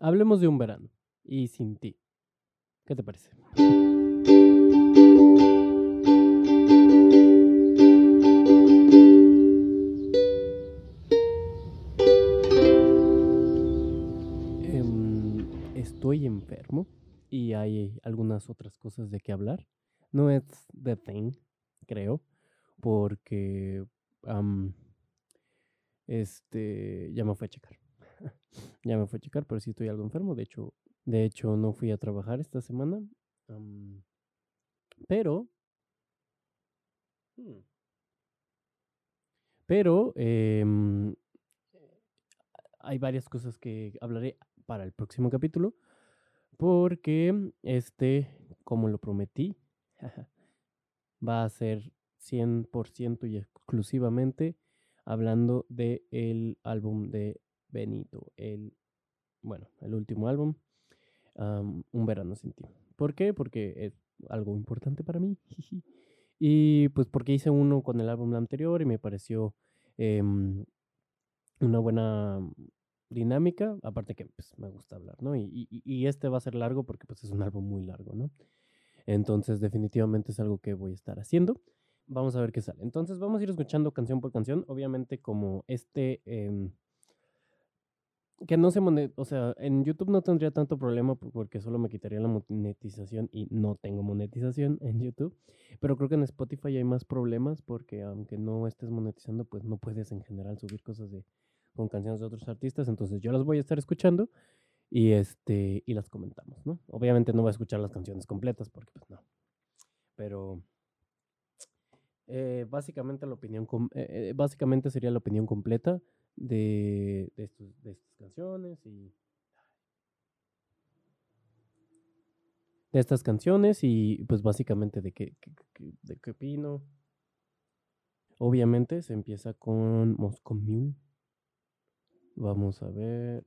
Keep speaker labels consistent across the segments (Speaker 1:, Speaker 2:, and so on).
Speaker 1: hablemos de un verano y sin ti. ¿Qué te parece? Em, estoy enfermo y hay algunas otras cosas de qué hablar. No es the thing, creo, porque este ya me fue a checar. Ya me fue a checar, pero sí estoy algo enfermo. De hecho, de hecho no fui a trabajar esta semana. pero hmm, pero em, hay varias cosas que hablaré para el próximo capítulo. Porque este, como lo prometí, va a ser 100% y exclusivamente hablando del el álbum de Benito, el, bueno, el último álbum, Un verano sin ti. ¿Por qué? Porque es algo importante para mí. y pues porque hice uno con el álbum anterior y me pareció em, una buena dinámica, aparte que pues, me gusta hablar, ¿no? Y, y, este va a ser largo porque pues es un álbum muy largo, ¿no? Entonces definitivamente es algo que voy a estar haciendo. Vamos a ver qué sale. Entonces vamos a ir escuchando canción por canción. Obviamente como este... Em, que no se monetiza, o sea, en YouTube no tendría tanto problema porque solo me quitaría la monetización y no tengo monetización en YouTube, pero creo que en Spotify hay más problemas porque aunque no estés monetizando, pues no puedes en general subir cosas de con canciones de otros artistas, entonces yo las voy a estar escuchando y este y las comentamos, ¿no? Obviamente no voy a escuchar las canciones completas porque pues no. Pero eh, básicamente la opinión eh, eh, básicamente sería la opinión completa de, de, estos, de estas canciones y de estas canciones y pues básicamente de qué, de qué opino. Obviamente se empieza con Moscow Mule Vamos a ver.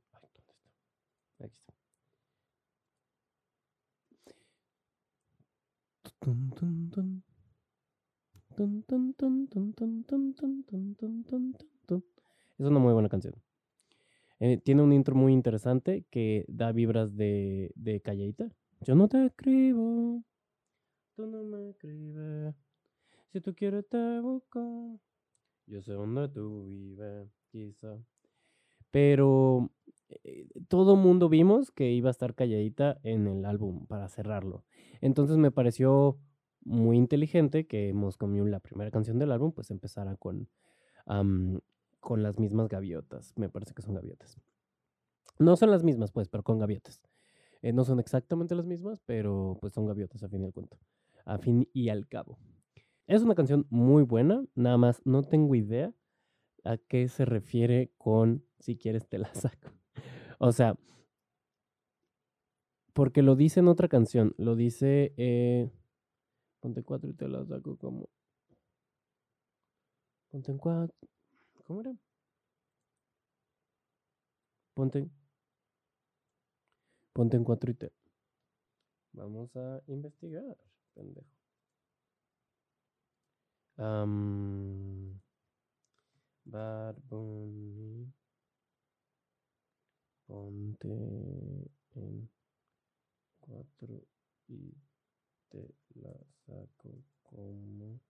Speaker 1: ¿Dónde está? Es una muy buena canción. Eh, tiene un intro muy interesante que da vibras de, de Calladita. Yo no te escribo, tú no me escribes. Si tú quieres te busco. Yo sé dónde tú vives, quizá. Pero eh, todo mundo vimos que iba a estar calladita en el álbum para cerrarlo. Entonces me pareció muy inteligente que Moscow la primera canción del álbum, pues empezara con, con las mismas gaviotas. Me parece que son gaviotas. No son las mismas, pues, pero con gaviotas. Eh, no son exactamente las mismas, pero pues son gaviotas a fin y al cuento. A fin y al cabo. Es una canción muy buena, nada más no tengo idea a qué se refiere con si quieres te la saco. O sea, porque lo dice en otra canción, lo dice, eh, ponte cuatro y te la saco como... Ponte en cuatro. ¿Cómo era? Ponte. Ponte en cuatro y te. Vamos a investigar, pendejo. Bad Bunny. Ponte en cuatro y te la saco como.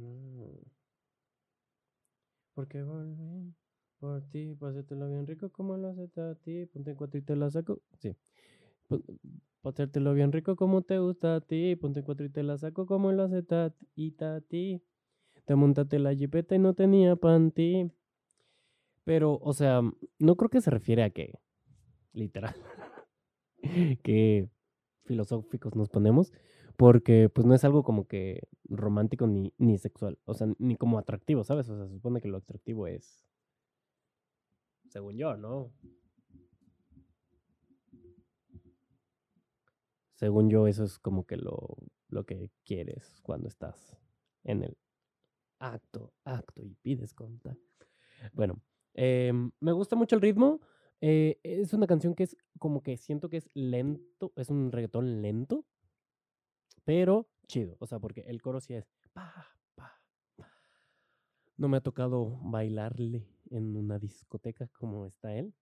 Speaker 1: No. Porque volví por ti, pásatelo bien rico como lo hace a ti. Ponte en cuatro y te la saco. Sí. Pasártelo bien rico como te gusta a ti. Ponte cuatro y te la saco como lo hace y Tati. Te montaste la jipeta y no tenía panty. Pero, o sea, no creo que se refiere a que, literal, que filosóficos nos ponemos, porque pues no es algo como que romántico ni, ni sexual, o sea, ni como atractivo, ¿sabes? O sea, se supone que lo atractivo es, según yo, ¿no? Según yo, eso es como que lo, lo que quieres cuando estás en el acto, acto y pides conta. Bueno, em, me gusta mucho el ritmo. Eh, es una canción que es como que siento que es lento, es un reggaetón lento, pero chido. O sea, porque el coro sí es. No me ha tocado bailarle en una discoteca como está él.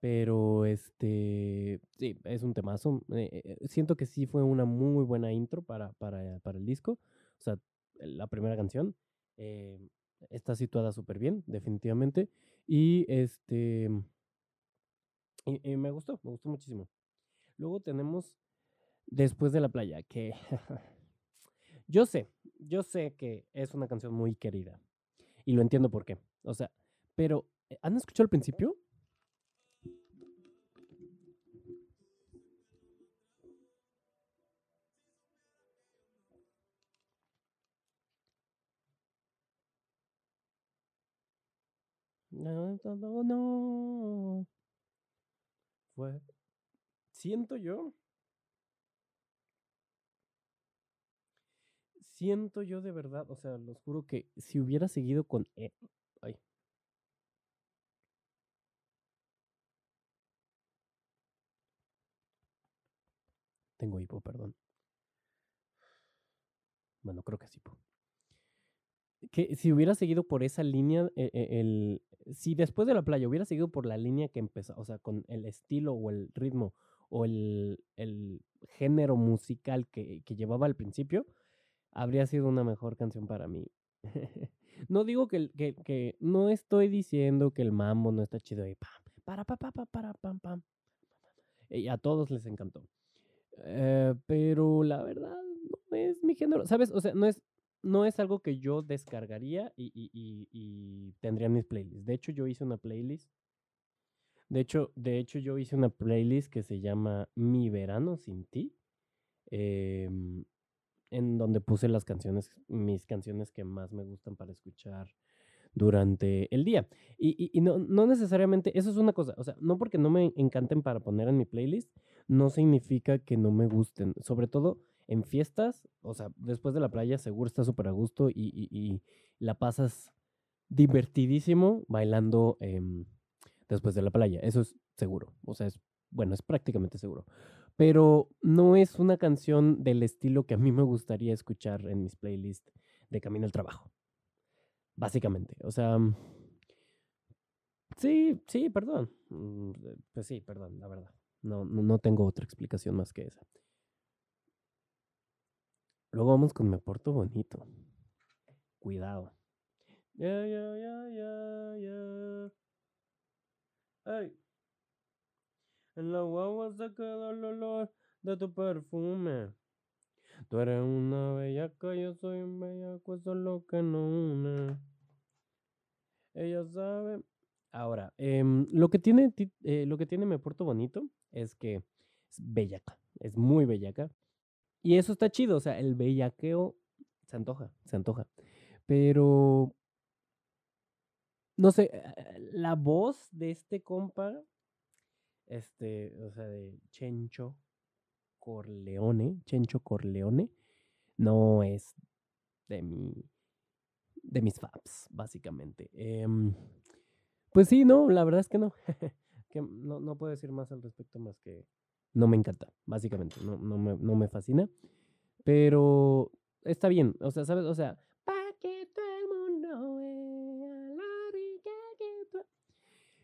Speaker 1: Pero este, sí, es un temazo. Eh, eh, siento que sí fue una muy buena intro para, para, para el disco. O sea, la primera canción eh, está situada súper bien, definitivamente. Y este, y, me gustó, me gustó muchísimo. Luego tenemos Después de la playa, que yo sé, yo sé que es una canción muy querida. Y lo entiendo por qué. O sea, pero ¿han escuchado al principio? No, no, no. Fue. Siento yo. Siento yo de verdad, o sea, los juro que si hubiera seguido con. E ay. Tengo hipo, perdón. Bueno, creo que sí. Que si hubiera seguido por esa línea, e, e, el, si después de la playa hubiera seguido por la línea que empezó, o sea, con el estilo o el ritmo o el, género musical que, llevaba al principio, habría sido una mejor canción para mí. no digo que, que, que, no estoy diciendo que el mambo no está chido y pam, para, pa, pa, pa, para, pam, pam. Y a todos les encantó. Eh, pero la verdad no es mi género, ¿sabes? O sea, no es, no es algo que yo descargaría y, y, tendría en mis playlists. De hecho, yo hice una playlist. De hecho, de hecho, yo hice una playlist que se llama Mi Verano Sin Ti. Em, en donde puse las canciones, mis canciones que más me gustan para escuchar durante el día. Y, y, no, no, necesariamente, eso es una cosa, o sea, no porque no me encanten para poner en mi playlist, no significa que no me gusten. Sobre todo en fiestas, o sea, después de la playa seguro está súper a gusto y, la pasas divertidísimo bailando em, después de la playa. Eso es seguro, o sea, es, bueno, es prácticamente seguro. Pero no es una canción del estilo que a mí me gustaría escuchar en mis playlists de camino al trabajo. Básicamente, o sea, sí, sí, perdón. Mm, pues sí, perdón, la verdad. No, no, tengo otra explicación más que esa. Luego vamos con Me Porto Bonito. Cuidado. Ya, ya, ya, ya, ya. Ay. En la guagua se quedó el olor de tu perfume. Tú eres una bellaca, yo soy un bellaco, eso es lo que no une. Ella sabe. Ahora, em, lo, que tiene, eh, lo que tiene Me Porto Bonito es que es bellaca, es muy bellaca. Y eso está chido, o sea, el bellaqueo se antoja, se antoja. Pero, no sé, eh, la voz de este compa, este, o sea, de Chencho Corleone, Chencho Corleone, no es de mi, de mis faps, básicamente. Em, pues sí, no, la verdad es que no. que no, no puedo decir más al respecto más que no me encanta, básicamente. No, no, me, no me fascina. Pero está bien. O sea, ¿sabes? O sea,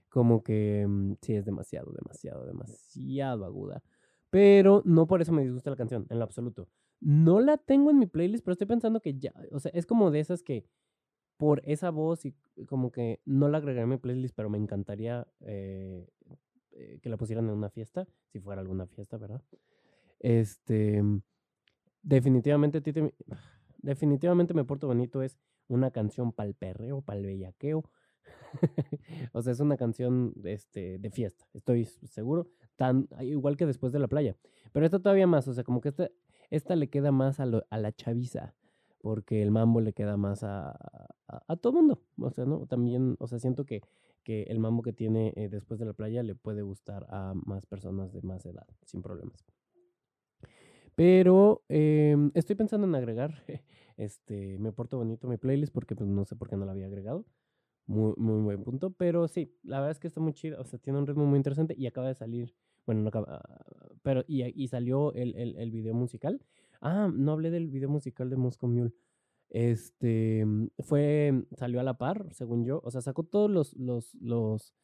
Speaker 1: Como que mm, sí es demasiado, demasiado, demasiado aguda. Pero no por eso me disgusta la canción, en lo absoluto. No la tengo en mi playlist, pero estoy pensando que ya, o sea, es como de esas que por esa voz y como que no la agregaré a mi playlist, pero me encantaría eh, eh, que la pusieran en una fiesta, si fuera alguna fiesta, ¿verdad? Este, definitivamente, definitivamente Me Porto Bonito es una canción pa'l perreo, pa'l bellaqueo. o sea, es una canción este, de fiesta, estoy seguro, tan igual que después de la playa. Pero esta todavía más, o sea, como que esta, esta le queda más a, a la chaviza porque el mambo le queda más a, a, todo mundo. O sea, ¿no? También, o sea, siento que, que el mambo que tiene eh, después de la playa le puede gustar a más personas de más edad, sin problemas. Pero em, estoy pensando en agregar, este, me porto bonito mi playlist porque pues, no sé por qué no la había agregado. Muy, muy buen punto. Pero sí, la verdad es que está muy chido. O sea, tiene un ritmo muy interesante y acaba de salir. Bueno, no acaba. Pero, y, y salió el, el, el video musical. Ah, no hablé del video musical de Moscow Mule. Este fue, salió a la par, según yo. O sea, sacó todos los, los, los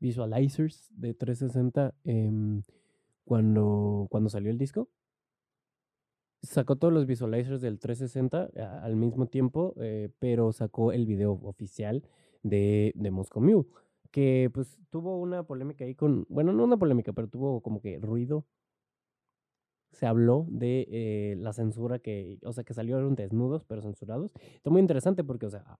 Speaker 1: visualizers de 360 em, cuando, cuando salió el disco. Sacó todos los visualizers del 360 al mismo tiempo, eh, pero sacó el video oficial de, de Moscow Mule, que pues tuvo una polémica ahí con, bueno, no una polémica, pero tuvo como que ruido. Se habló de eh, la censura que, o sea, que salieron desnudos, pero censurados. Está muy interesante porque, o sea,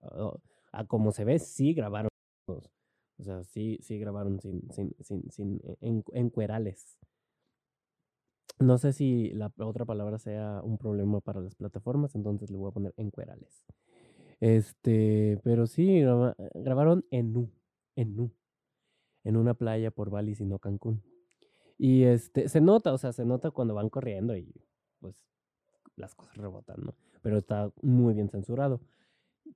Speaker 1: a, como se ve, sí grabaron. O sea, sí, sí grabaron sin, sin, sin, sin en, encuerales. No sé si la otra palabra sea un problema para las plataformas, entonces le voy a poner encuerales. Este, pero sí, grabaron en Nu, en Nu, en una playa por Bali, sino Cancún. Y este, se nota, o sea, se nota cuando van corriendo y pues las cosas rebotan, ¿no? Pero está muy bien censurado.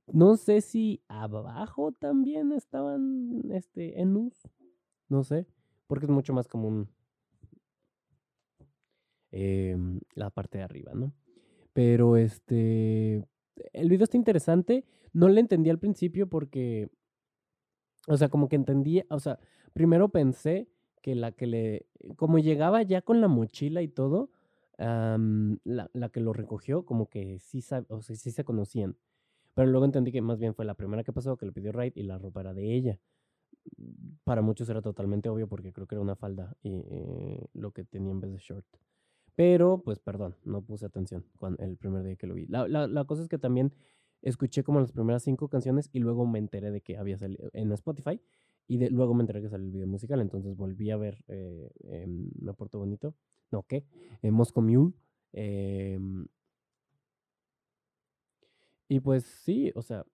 Speaker 1: No sé si abajo también estaban este, en NUS. No sé. Porque es mucho más común em, la parte de arriba, ¿no? Pero este. El video está interesante. No le entendí al principio porque. O sea, como que entendí. O sea, primero pensé que la que le. Como llegaba ya con la mochila y todo. la, la, que lo recogió, como que sí, o sea, sí se conocían. Pero luego entendí que más bien fue la primera que pasó, que le pidió Raid y la ropa era de ella. Para muchos era totalmente obvio porque creo que era una falda y eh, lo que tenía en vez de short. Pero, pues perdón, no puse atención el primer día que lo vi. La, la, cosa es que también escuché como las primeras cinco canciones y luego me enteré de que había salido en Spotify y luego me enteré que salió el video musical. Entonces volví a ver eh, Me Porto Bonito. No, ¿qué? En Moscow Mule. Eh, y pues sí, o sea.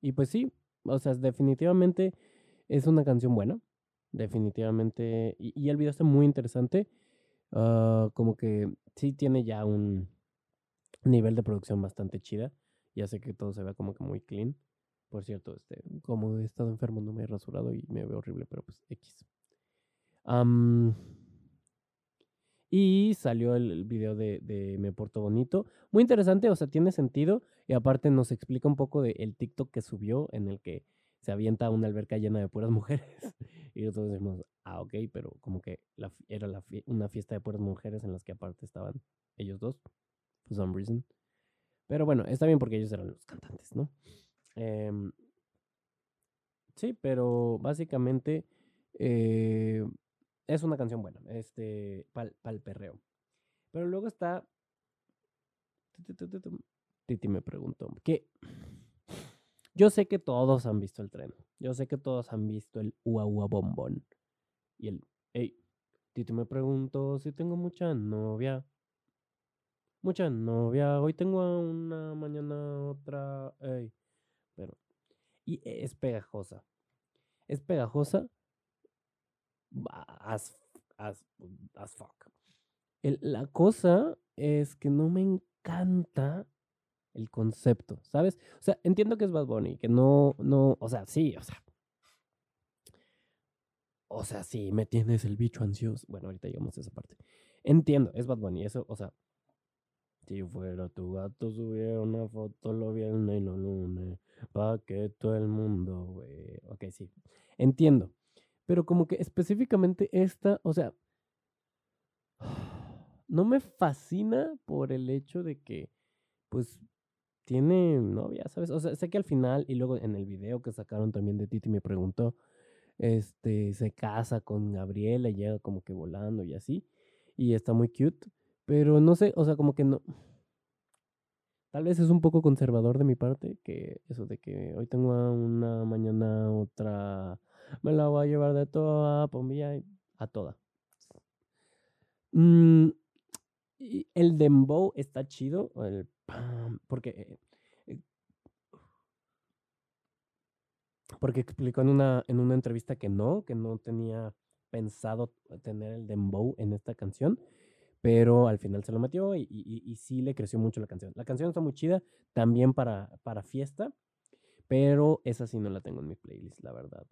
Speaker 1: Y pues sí, o sea, definitivamente es una canción buena. Definitivamente. Y, el video está muy interesante. Ah, como que sí tiene ya un nivel de producción bastante chida. Ya sé que todo se ve como que muy clean. Por cierto, este, como he estado enfermo, no me he rasurado y me veo horrible, pero pues X. Y salió el, video de, Me Porto Bonito. Muy interesante, o sea, tiene sentido. Y aparte nos explica un poco del el TikTok que subió en el que se avienta una alberca llena de puras mujeres. y nosotros decimos, ah, ok, pero como que era una fiesta de puras mujeres en las que aparte estaban ellos dos, for some reason. Pero bueno, está bien porque ellos eran los cantantes, ¿no? Em, sí, pero básicamente eh, es una canción buena, este, pal, perreo. Pero luego está... Titi me preguntó, que yo sé que todos han visto el tren, yo sé que todos han visto el ua ua bombón. Y el, hey, Titi me preguntó si tengo mucha novia. Mucha novia, hoy tengo una, mañana otra, hey. Pero, y es pegajosa. Es pegajosa as, as, as fuck. la cosa es que no me encanta el concepto, ¿sabes? O sea, entiendo que es Bad Bunny, que no, no, o sea, sí, o sea. O sea, sí, me tienes el bicho ansioso. Bueno, ahorita llegamos a esa parte. Entiendo, es Bad Bunny, eso, o sea. Si fuera tu gato, subiera una foto lo viernes y lo lunes. Pa' que todo el mundo, güey. Ok, sí. Entiendo. Pero como que específicamente esta, o sea, no me fascina por el hecho de que, pues, tiene novia, ¿sabes? O sea, sé que al final, y luego en el video que sacaron también de Titi me preguntó, este, se casa con Gabriela y llega como que volando y así, y está muy cute, pero no sé, o sea, como que no... Tal vez es un poco conservador de mi parte, que eso de que hoy tengo una, mañana otra me la voy a llevar de toda, pomilla, a toda. Mm, el dembow está chido, el porque eh, eh, porque explicó en una en una entrevista que no, que no tenía pensado tener el dembow en esta canción, pero al final se lo metió y, y, sí le creció mucho la canción. La canción está muy chida, también para, para fiesta, pero esa sí no la tengo en mi playlist, la verdad.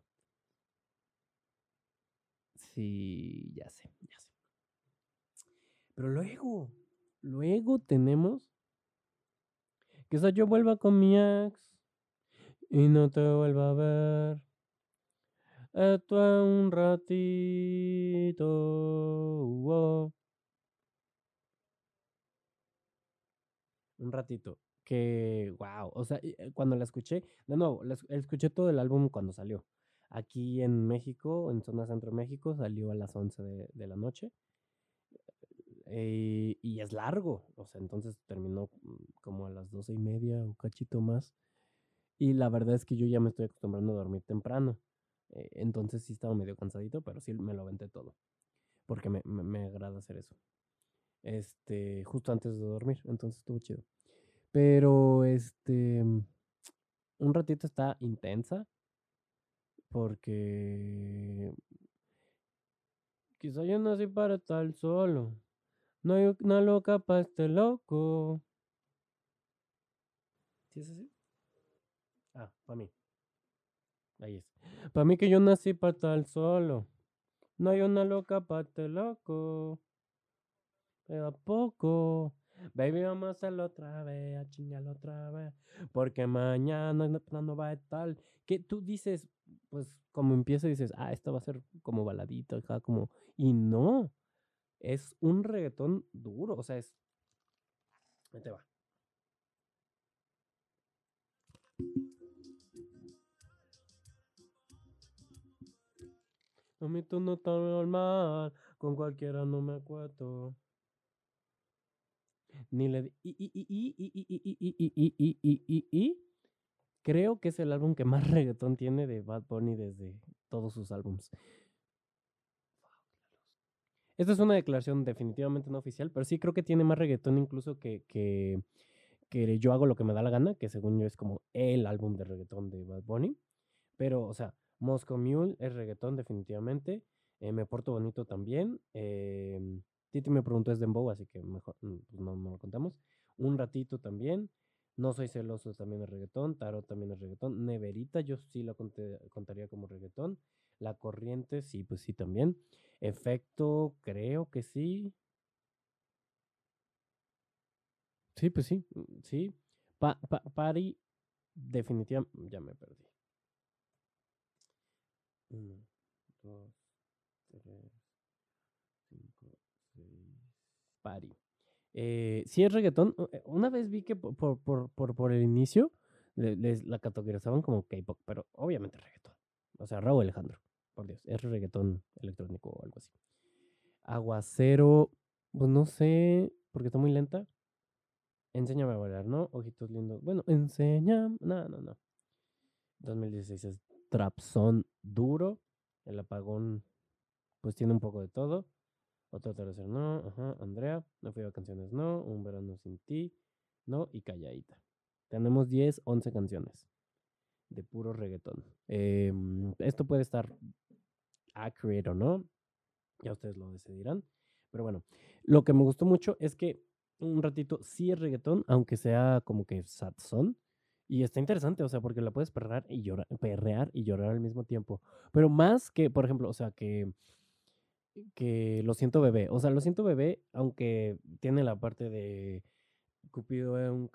Speaker 1: Sí, ya sé, ya sé. Pero luego, luego tenemos esa yo vuelva con mi ex y no te vuelva a ver. Esto es un ratito. Un ratito. Que, wow. O sea, eh, cuando la escuché, de nuevo, la es- escuché todo el álbum cuando salió. Aquí en México, en zona centro de México, salió a las 11 de, de la noche. Eh, y es largo. O sea, entonces terminó mm, como a las doce y media o cachito más. Y la verdad es que yo ya me estoy acostumbrando a dormir temprano. eh, entonces sí estaba medio cansadito, pero sí me lo aventé todo. Porque me, me, me agrada hacer eso. Este, justo antes de dormir. Entonces estuvo chido. Pero este, un ratito está intensa. Porque quizá yo nací para estar solo. No hay una loca para este loco. ¿Sí es así? Ah, para mí. Ahí es. Para mí que yo nací para estar solo. No hay una loca para este loco. Pero a poco. Baby, vamos a hacerlo otra vez, a chingarlo otra vez. Porque mañana no, no va a estar. Que tú dices, pues como empieza, dices, ah, esto va a ser como baladito, acá como. Y no es un reggaetón duro, o sea, es... Ahí te va. A mí tú no estás normal, con cualquiera no me acuerdo. Ni le y creo que es el álbum que más reggaetón tiene de Bad Bunny desde todos sus álbums. Esta es una declaración definitivamente no oficial, pero sí creo que tiene más reggaetón incluso que, que, que Yo hago lo que me da la gana, que según yo es como el álbum de reggaetón de Bad Bunny. Pero, o sea, Moscow Mule es reggaetón definitivamente. Eh, me porto bonito también. Eh, Titi me preguntó es Dembow, así que mejor pues no, no lo contamos. Un ratito también. No soy celoso también es reggaetón. Tarot también es reggaetón. Neverita yo sí la contaría como reggaetón. La corriente, sí, pues sí también. Efecto, creo que sí. Sí, pues sí, sí. Pa, pa, party, definitivamente, ya me perdí. Uno, dos, tres, cinco, seis. Party. Eh, sí es reggaetón. Una vez vi que por, por, por, por el inicio les, la categorizaban como K-pop, pero obviamente reggaetón. O sea, Raúl Alejandro, por Dios, es reggaetón electrónico o algo así. Aguacero, pues no sé, porque está muy lenta. Enséñame a bailar, ¿no? Ojitos lindos. Bueno, enseña. No, no, no. 2016 es Trapson duro. El apagón, pues tiene un poco de todo. Otro tercer no. Ajá. Andrea. No fui a canciones, no. Un verano sin ti. No. Y calladita. Tenemos 10, 11 canciones de puro reggaetón. Eh, esto puede estar accurate o no. Ya ustedes lo decidirán. Pero bueno, lo que me gustó mucho es que un ratito sí es reggaetón, aunque sea como que sad son. Y está interesante, o sea, porque la puedes perrear y llorar, perrear y llorar al mismo tiempo. Pero más que, por ejemplo, o sea, que, que Lo siento bebé. O sea, Lo siento bebé, aunque tiene la parte de Cupido es un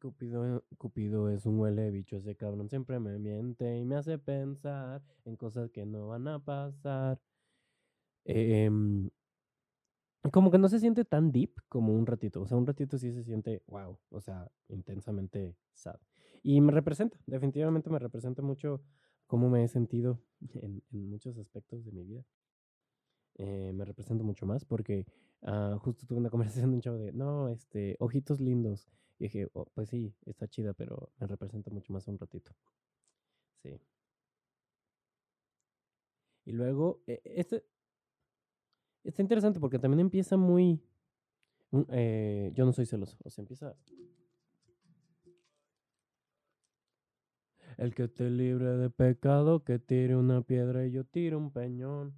Speaker 1: Cupido, Cupido es un huele bicho, ese cabrón siempre me miente y me hace pensar en cosas que no van a pasar. Eh, como que no se siente tan deep como un ratito. O sea, un ratito sí se siente, wow, o sea, intensamente sad. Y me representa, definitivamente me representa mucho cómo me he sentido en, en muchos aspectos de mi vida. Eh, me representa mucho más porque uh, justo tuve una conversación de un chavo de, no, este, ojitos lindos. Y dije, oh, pues sí, está chida, pero me representa mucho más un ratito. Sí. Y luego, este, Está interesante porque también empieza muy... Eh, yo no soy celoso, o sea, empieza... El que esté libre de pecado, que tire una piedra y yo tiro un peñón.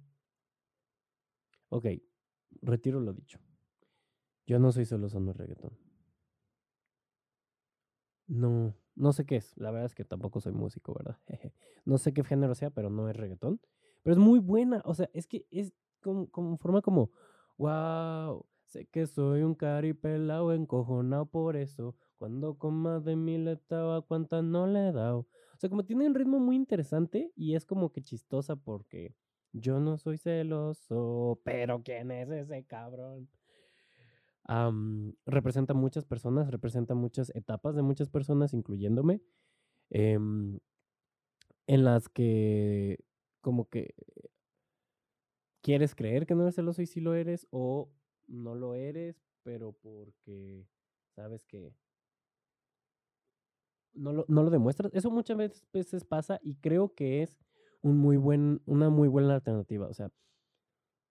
Speaker 1: Ok, retiro lo dicho. Yo no soy celoso, no es reggaetón. No, no sé qué es. La verdad es que tampoco soy músico, ¿verdad? no sé qué género sea, pero no es reggaetón. Pero es muy buena. O sea, es que es como, como forma como Wow, sé que soy un caripelao encojonado por eso. Cuando con más de mil estaba, ¿cuántas no le he dado? O sea, como tiene un ritmo muy interesante y es como que chistosa porque yo no soy celoso, pero ¿quién es ese cabrón? representa muchas personas, representa muchas etapas de muchas personas, incluyéndome, em, en las que como que quieres creer que no eres celoso y sí lo eres, o no lo eres, pero porque sabes que no lo, no lo demuestras. Eso muchas veces pasa y creo que es un muy buen, una muy buena alternativa. O sea,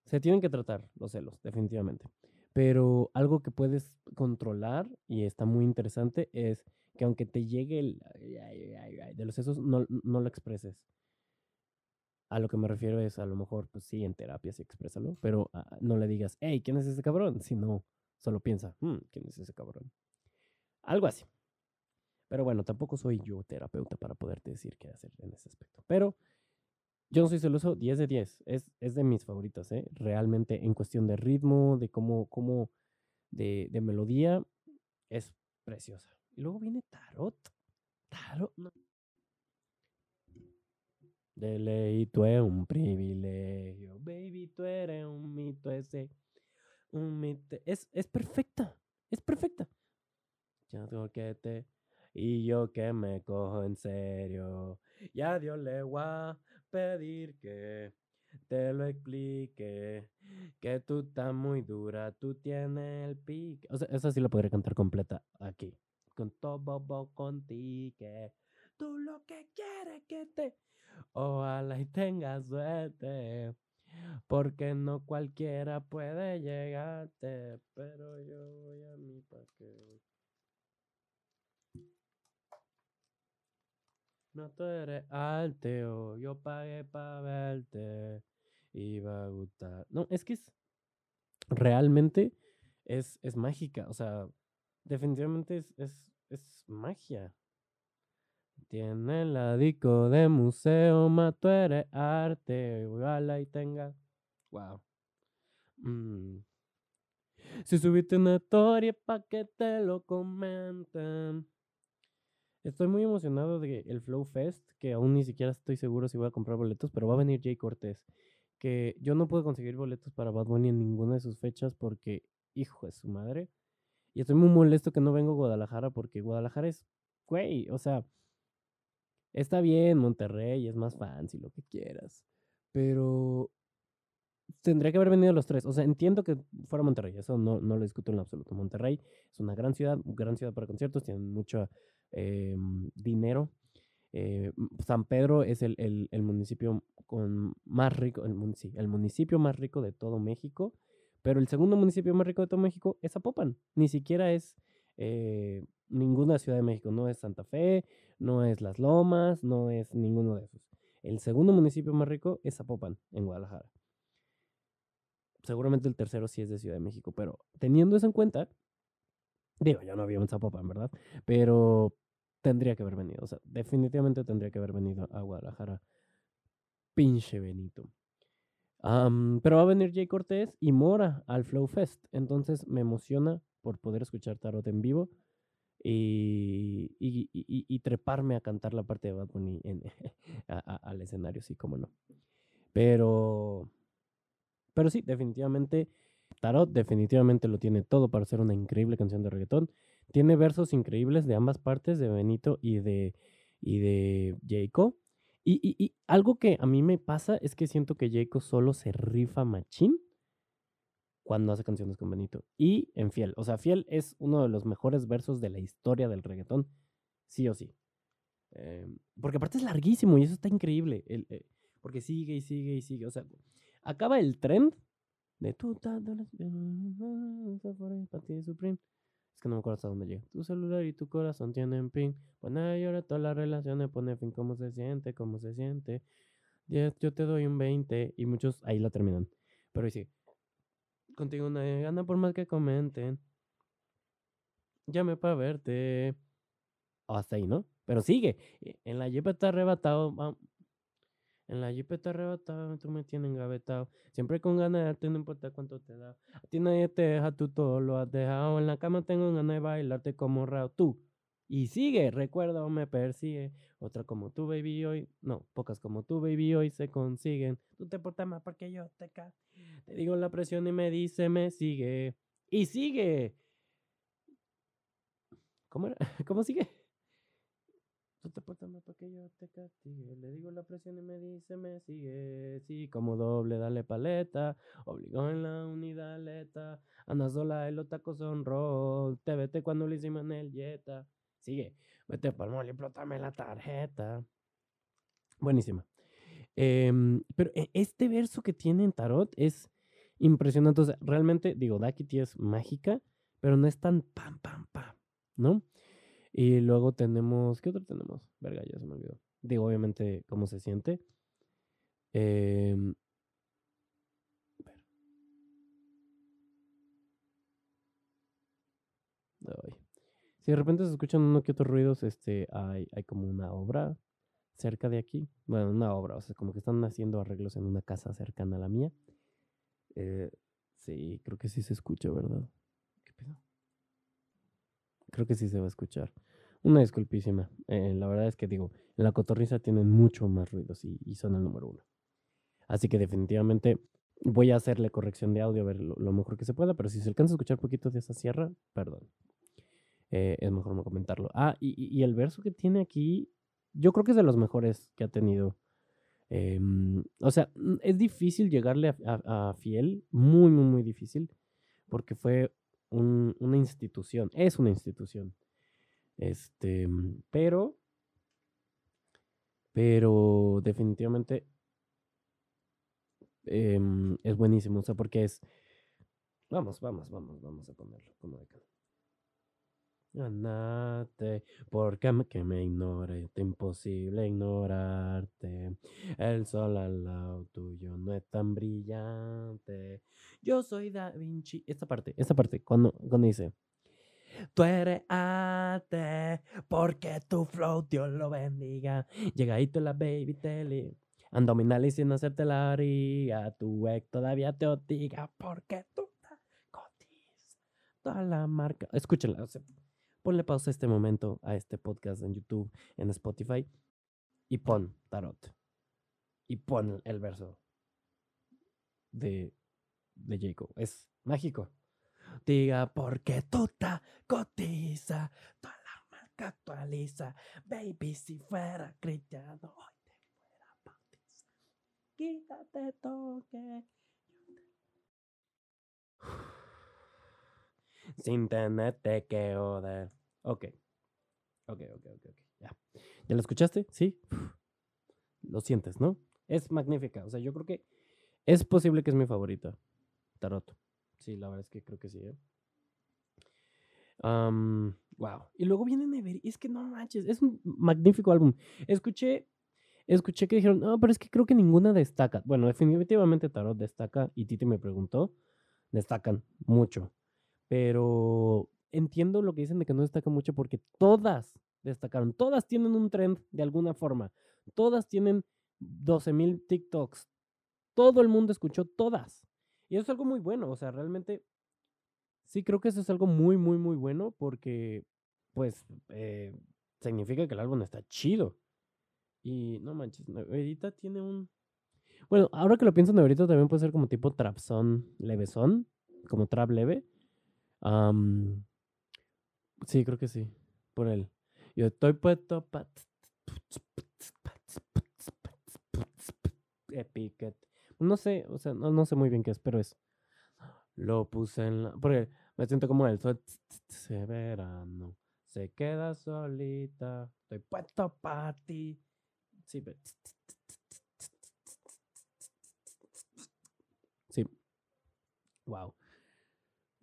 Speaker 1: se tienen que tratar los celos, definitivamente. Pero algo que puedes controlar y está muy interesante es que aunque te llegue el de los sesos, no, no lo expreses. A lo que me refiero es, a lo mejor, pues sí, en terapia sí exprésalo, pero ah, no le digas, hey, ¿quién es ese cabrón? Sino, solo piensa, hmm, ¿quién es ese cabrón? Algo así. Pero bueno, tampoco soy yo terapeuta para poderte decir qué hacer en ese aspecto. Pero yo no soy celoso, 10 de 10. Es, es de mis favoritas, ¿eh? Realmente en cuestión de ritmo, de cómo, cómo de, de melodía, es preciosa. Y luego viene Tarot. Tarot, no. De tú eres un privilegio. Baby, tú eres un mito ese. Un mito. Es, es perfecta. Es perfecta. Ya tengo que te. Y yo que me cojo en serio. Ya Dios le voy pedir que te lo explique. Que tú estás muy dura, tú tienes el pique. O sea, esa sí la podría cantar completa aquí. Con todo contigo. Tú lo que quieres que te. Ojalá y tengas suerte. Porque no cualquiera puede llegarte. Pero yo voy a mi paquete. No tú eres alteo, yo pagué para verte va a gustar. No, es que es realmente es, es mágica, o sea, definitivamente es, es, es magia. Tiene el disco de museo, ma tú eres arte, y tenga. Wow. Mm. Si subiste una historia pa' que te lo comenten. Estoy muy emocionado de el Flow Fest, que aún ni siquiera estoy seguro si voy a comprar boletos, pero va a venir Jay Cortés. Que yo no puedo conseguir boletos para Bad Bunny en ninguna de sus fechas porque, hijo de su madre. Y estoy muy molesto que no vengo a Guadalajara porque Guadalajara es, güey, o sea, está bien, Monterrey es más fancy, lo que quieras. Pero tendría que haber venido los tres. O sea, entiendo que fuera Monterrey, eso no, no lo discuto en absoluto. Monterrey es una gran ciudad, gran ciudad para conciertos, tienen mucho eh, dinero. Eh, San Pedro es el, el, el, municipio con más rico, el, el municipio más rico de todo México, pero el segundo municipio más rico de todo México es Zapopan, ni siquiera es eh, ninguna ciudad de México, no es Santa Fe, no es Las Lomas, no es ninguno de esos. El segundo municipio más rico es Zapopan, en Guadalajara. Seguramente el tercero sí es de Ciudad de México, pero teniendo eso en cuenta, digo, ya no había un Zapopan, ¿verdad? Pero tendría que haber venido. O sea, definitivamente tendría que haber venido a Guadalajara. Pinche Benito. pero va a venir Jay Cortés y Mora al Flow Fest. Entonces me emociona por poder escuchar Tarot en vivo y, y, y, treparme a cantar la parte de Bad Bunny en, al escenario, sí, como no. Pero, pero sí, definitivamente, Tarot definitivamente lo tiene todo para ser una increíble canción de reggaetón. Tiene versos increíbles de ambas partes, de Benito y de, y de Jacob. Y, y, algo que a mí me pasa es que siento que Jacob solo se rifa machín cuando hace canciones con Benito. Y en Fiel. O sea, Fiel es uno de los mejores versos de la historia del reggaetón. Sí o sí. Em, porque aparte es larguísimo y eso está increíble. El, eh, porque sigue y sigue y sigue. O sea, acaba el trend de Supreme que no me acuerdo hasta dónde llega. Tu celular y tu corazón tienen pin. Pues nada, llora todas las relaciones, pone fin. ¿Cómo se siente? ¿Cómo se siente? 10, yo te doy un 20. Y muchos ahí la terminan. Pero sí. Contigo nadie gana por más que comenten. Llame para verte. hasta ahí, ¿no? Pero sigue. En la jeep está arrebatado. En la jipeta arrebatado, tú me tienes engavetado. Siempre con ganas de darte, no importa cuánto te da. A ti nadie te deja, tú todo lo has dejado. En la cama tengo ganas de bailarte como rao. Tú. Y sigue, recuerda o me persigue. Otra como tú, baby, hoy. No, pocas como tú, baby, hoy se consiguen. Tú te portas más porque yo te ca. Te digo la presión y me dice, me sigue. Y sigue. ¿Cómo era? ¿Cómo sigue? Tú te portas más para que yo te castigue. Le digo la presión y me dice, me sigue. Sí, como doble, dale paleta. Obligó en la unidad aleta. Anda sola, el tacos son rojos. Te vete cuando lo hicimos en el Jetta. Sigue. Vete para el y explótame la tarjeta. Buenísima. Em, pero e, este verso que tiene en Tarot es impresionante. O sea, realmente, digo, Dakiti es mágica, pero no es tan pam, pam, pam, ¿no? Y luego tenemos, ¿qué otro tenemos? Verga, ya se me olvidó. Digo, obviamente, cómo se siente. Eh, Si de repente se escuchan uno que otros ruidos, este, hay, hay como una obra cerca de aquí. Bueno, una obra, o sea, como que están haciendo arreglos en una casa cercana a la mía. Eh, sí, creo que sí se escucha, ¿verdad? Creo que sí se va a escuchar. Una disculpísima. Eh, la verdad es que digo, en la cotorriza tienen mucho más ruidos y, son el número uno. Así que definitivamente voy a hacerle corrección de audio a ver lo, mejor que se pueda, pero si se alcanza a escuchar poquito de esa sierra, perdón. Eh, es mejor no comentarlo. Ah, y, el verso que tiene aquí, yo creo que es de los mejores que ha tenido. Em, o sea, es difícil llegarle a, Fiel, muy, muy, muy difícil, porque fue una institución, es una institución. Este, pero, pero definitivamente em, es buenísimo, o sea, porque es, vamos, vamos, vamos, vamos a ponerlo como de acá. Ganate, porque me, que me ignore, es imposible ignorarte. El sol al lado tuyo no es tan brillante. Yo soy Da Vinci. Esta parte, esta parte, cuando, cuando dice, tú eres arte, porque tu flow Dios lo bendiga. Llegadito la baby tele, andominal y sin hacerte la haría. Tu ex todavía te otiga, porque tú te toda la marca. Escúchenla, ponle pausa este momento a este podcast en YouTube, en Spotify, y pon tarot. Y pon el verso de, de Jacob. Es mágico. Diga, porque tú te cotiza, toda la marca actualiza. Baby, si fuera cristiano, hoy te fuera bautizar. Quítate toque. Sin tenerte que joder. Ok. Ok, ok, ok, ok. Ya. ¿Ya lo escuchaste? ¿Sí? Lo sientes, ¿no? Es magnífica. O sea, yo creo que es posible que es mi favorita. Tarot. Sí, la verdad es que creo que sí, ¿eh? wow. Y luego viene Never. Es que no manches, es un magnífico álbum. Escuché, escuché que dijeron, no, pero es que creo que ninguna destaca. Bueno, definitivamente Tarot destaca y Titi me preguntó, destacan mucho. Pero entiendo lo que dicen de que no destaca mucho porque todas destacaron. Todas tienen un trend de alguna forma. Todas tienen 12.000 TikToks. Todo el mundo escuchó todas. Y eso es algo muy bueno. O sea, realmente sí creo que eso es algo muy, muy, muy bueno porque, pues, eh, significa que el álbum está chido. Y no manches, Neverita tiene un... Bueno, ahora que lo pienso, Neverita también puede ser como tipo trapson levesón, como trap leve sí, creo que sí. Por él. Yo estoy puesto para. Epic. No sé, o sea, no, sé muy bien qué es, pero es. Lo puse en la. Porque me siento como él. Se verano. Se queda solita. Estoy puesto para ti. Sí, Sí. Wow.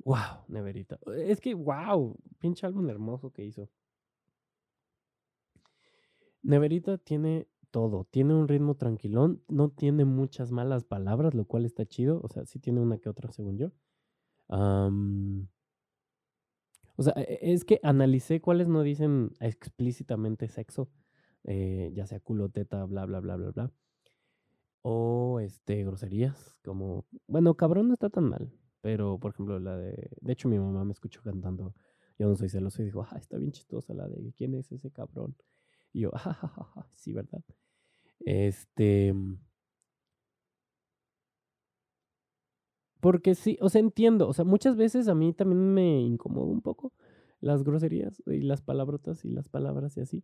Speaker 1: Wow, Neverita. Es que, wow, pinche álbum hermoso que hizo. Neverita tiene todo. Tiene un ritmo tranquilón. No tiene muchas malas palabras, lo cual está chido. O sea, sí tiene una que otra, según yo. o sea, e, es que analicé cuáles no dicen explícitamente sexo. Eh, ya sea culo, teta, bla, bla, bla, bla, bla. O este, groserías, como, bueno, cabrón no está tan mal, pero por ejemplo la de, de hecho mi mamá me escuchó cantando, yo no soy celoso y dijo, ah, está bien chistosa la de, ¿quién es ese cabrón? Y yo, jajaja, sí, ¿verdad? Este, porque sí, o sea, entiendo, o sea, muchas veces a mí también me incomoda un poco las groserías y las palabrotas y las palabras y así.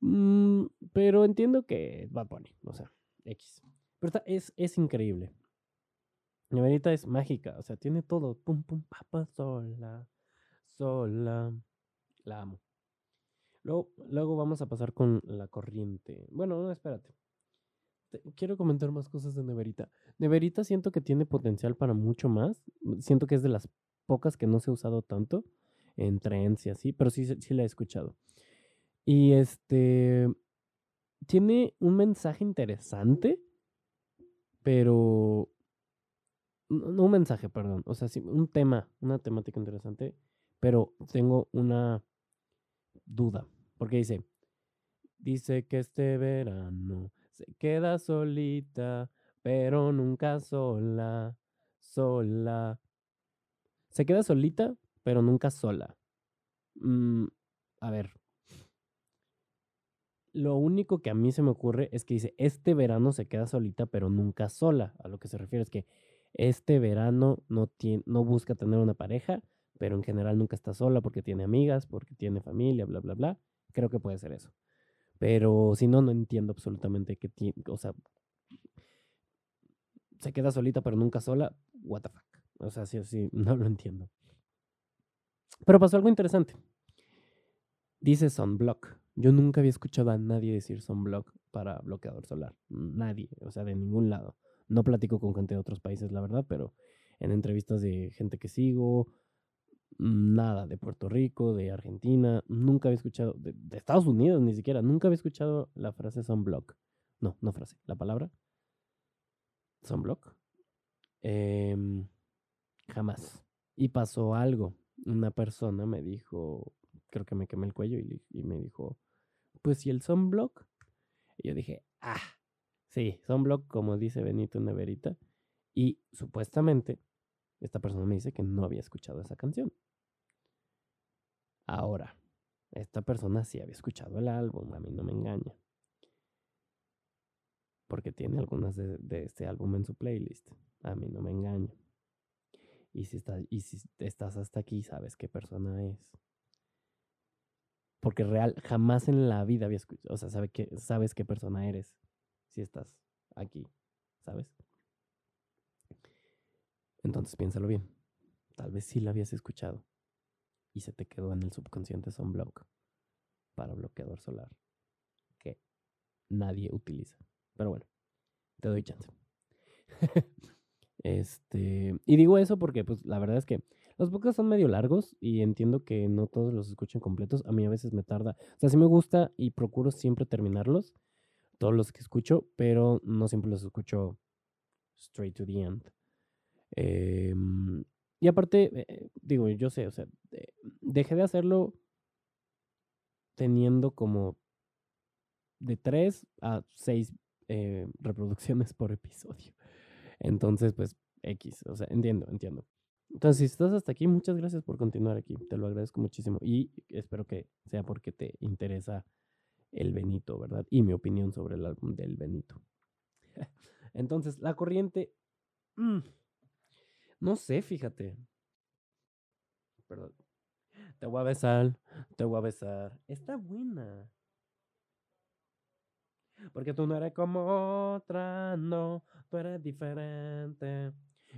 Speaker 1: Mm, pero entiendo que va a poner, o sea, X. Pero es, es increíble. Neverita es mágica, o sea, tiene todo. Pum, pum, papa, sola, sola. La amo. Luego, luego vamos a pasar con la corriente. Bueno, no, espérate. quiero comentar más cosas de Neverita. Neverita siento que tiene potencial para mucho más. Siento que es de las pocas que no se ha usado tanto en trends y así, pero sí, sí la he escuchado. Y este tiene un mensaje interesante, pero no un mensaje, perdón, o sea, sí, un tema, una temática interesante, pero tengo una duda, porque dice, dice que este verano se queda solita, pero nunca sola, sola. Se queda solita, pero nunca sola. Mm, a ver, lo único que a mí se me ocurre es que dice, este verano se queda solita, pero nunca sola. A lo que se refiere es que este verano no, tiene, no busca tener una pareja, pero en general nunca está sola porque tiene amigas, porque tiene familia, bla, bla, bla. Creo que puede ser eso. Pero si no, no entiendo absolutamente qué tiene, o sea, se queda solita, pero nunca sola. What the fuck. O sea, sí, sí, no lo entiendo. Pero pasó algo interesante. Dice Sunblock. Yo nunca había escuchado a nadie decir sunblock para bloqueador solar. Nadie, o sea, de ningún lado. No platico con gente de otros países, la verdad, pero en entrevistas de gente que sigo, nada, de Puerto Rico, de Argentina, nunca había escuchado, de, Estados Unidos ni siquiera, nunca había escuchado la frase sunblock. No, no frase, la palabra. Sunblock. Em, jamás. Y pasó algo. Una persona me dijo, creo que me quemé el cuello y, y me dijo, pues si el sunblock. Y yo dije, ah, sí, sunblock, como dice Benito Neverita. Y supuestamente, esta persona me dice que no había escuchado esa canción. Ahora, esta persona sí había escuchado el álbum, a mí no me engaña. Porque tiene algunas de, este álbum en su playlist. A mí no me engaña. Y si, está, y si estás hasta aquí, sabes qué persona es. Porque real, jamás en la vida había escuchado, o sea, sabes qué persona eres si estás aquí, ¿sabes? Entonces piénsalo bien. Tal vez sí la habías escuchado y se te quedó en el subconsciente sunblock para bloqueador solar que nadie utiliza. Pero bueno, te doy chance. este, y digo eso porque pues la verdad es que los podcasts son medio largos y entiendo que no todos los escuchen completos. A mí a veces me tarda. O sea, sí me gusta y procuro siempre terminarlos, todos los que escucho, pero no siempre los escucho straight to the end. Em, y aparte, eh, digo, yo sé, o sea, dejé de hacerlo teniendo como de 3 a 6 eh, reproducciones por episodio. Entonces, pues, X, o sea, entiendo, entiendo. Entonces, si estás hasta aquí, muchas gracias por continuar aquí. Te lo agradezco muchísimo. Y espero que sea porque te interesa el Benito, ¿verdad? Y mi opinión sobre el álbum del Benito. Entonces, la corriente. Mm, no sé, fíjate. Perdón. Te voy a besar, te voy a besar. Está buena. Porque tú no eres como otra, no, tú eres diferente.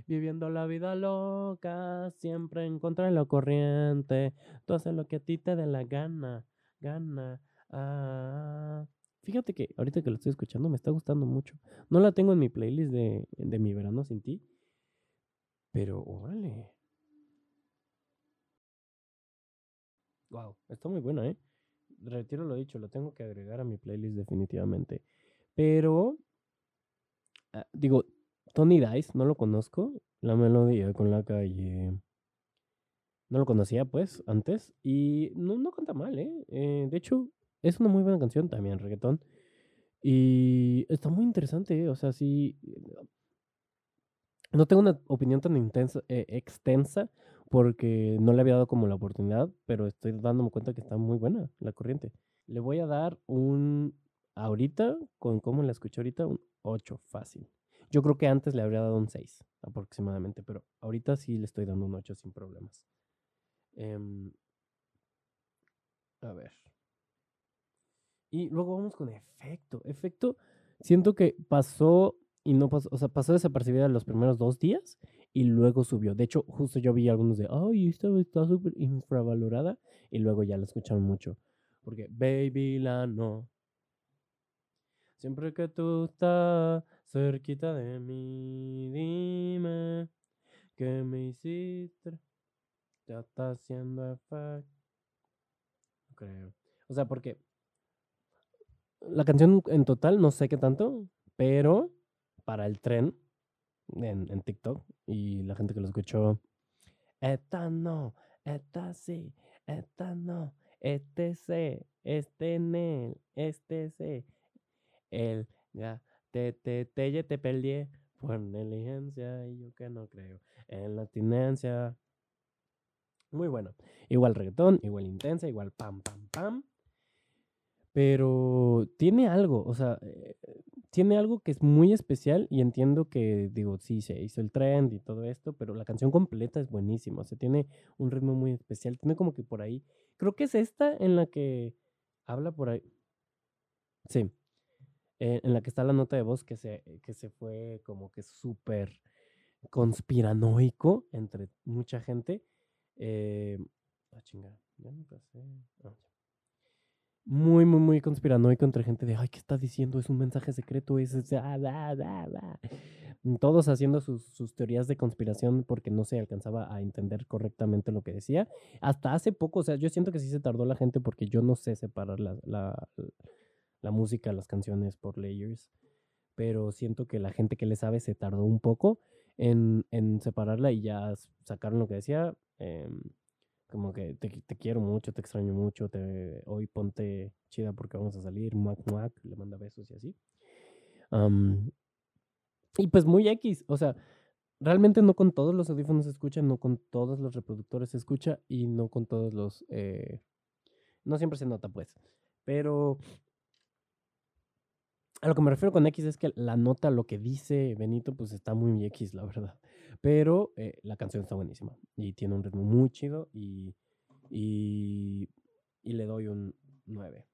Speaker 1: Viviendo la vida loca, siempre en contra de la corriente. Tú haces lo que a ti te dé la gana, gana. Ah. Fíjate que ahorita que lo estoy escuchando me está gustando mucho. No la tengo en mi playlist de, de mi verano sin ti. Pero órale. Wow, está muy buena, ¿eh? Retiro lo dicho, lo tengo que agregar a mi playlist definitivamente. Pero, ah, digo, Tony Dice, no lo conozco. La melodía con la calle. No lo conocía, pues, antes. Y no, no canta mal, ¿eh? ¿eh? De hecho, es una muy buena canción también, reggaetón. Y está muy interesante, ¿eh? o sea, sí. No tengo una opinión tan intensa, eh, extensa porque no le había dado como la oportunidad, pero estoy dándome cuenta que está muy buena la corriente. Le voy a dar un, ahorita, con cómo la escucho ahorita, un 8 fácil. Yo creo que antes le habría dado un 6 aproximadamente, pero ahorita sí le estoy dando un 8 sin problemas. Em, a ver. Y luego vamos con efecto. Efecto, siento que pasó y no pasó, o sea, pasó desapercibida los primeros dos días y luego subió. De hecho, justo yo vi algunos de, ay, esta está súper infravalorada y luego ya la escucharon mucho. Porque Baby la no. Siempre que tú estás cerquita de mí, dime que me hiciste. Ya está haciendo efecto. Creo. O sea, porque la canción en total no sé qué tanto, pero para el tren en, en TikTok y la gente que lo escuchó, esta no, esta sí, esta no, este sí, este en este sí, el ya, te, te, te, te peleé por negligencia y yo que no creo en la abstinencia. Muy bueno. Igual reggaetón, igual intensa, igual pam, pam, pam. Pero tiene algo, o sea, eh, tiene algo que es muy especial y entiendo que, digo, sí, se hizo el trend y todo esto, pero la canción completa es buenísima, o sea, tiene un ritmo muy especial, tiene como que por ahí, creo que es esta en la que habla por ahí. Sí, eh, en la que está la nota de voz que se, que se fue como que súper conspiranoico entre mucha gente. Eh, ah, chinga, ya me pasé. Ah, muy, muy, muy conspiranoico entre gente de, ay, ¿qué está diciendo? Es un mensaje secreto, es, ah, Todos haciendo sus, sus, teorías de conspiración porque no se alcanzaba a entender correctamente lo que decía. Hasta hace poco, o sea, yo siento que sí se tardó la gente porque yo no sé separar la, la, la música, las canciones por layers. Pero siento que la gente que le sabe se tardó un poco en, en separarla y ya sacaron lo que decía. Eh, como que te, quiero mucho, te extraño mucho, te, hoy ponte chida porque vamos a salir, muac, muac, le manda besos y así. y pues muy X, o sea, realmente no con todos los audífonos se escucha, no con todos los reproductores se escucha y no con todos los... Eh, no siempre se nota pues, pero a lo que me refiero con X es que la nota, lo que dice Benito, pues está muy X, la verdad. Pero eh, la canción está buenísima y tiene un ritmo muy chido y, y, le doy un 9.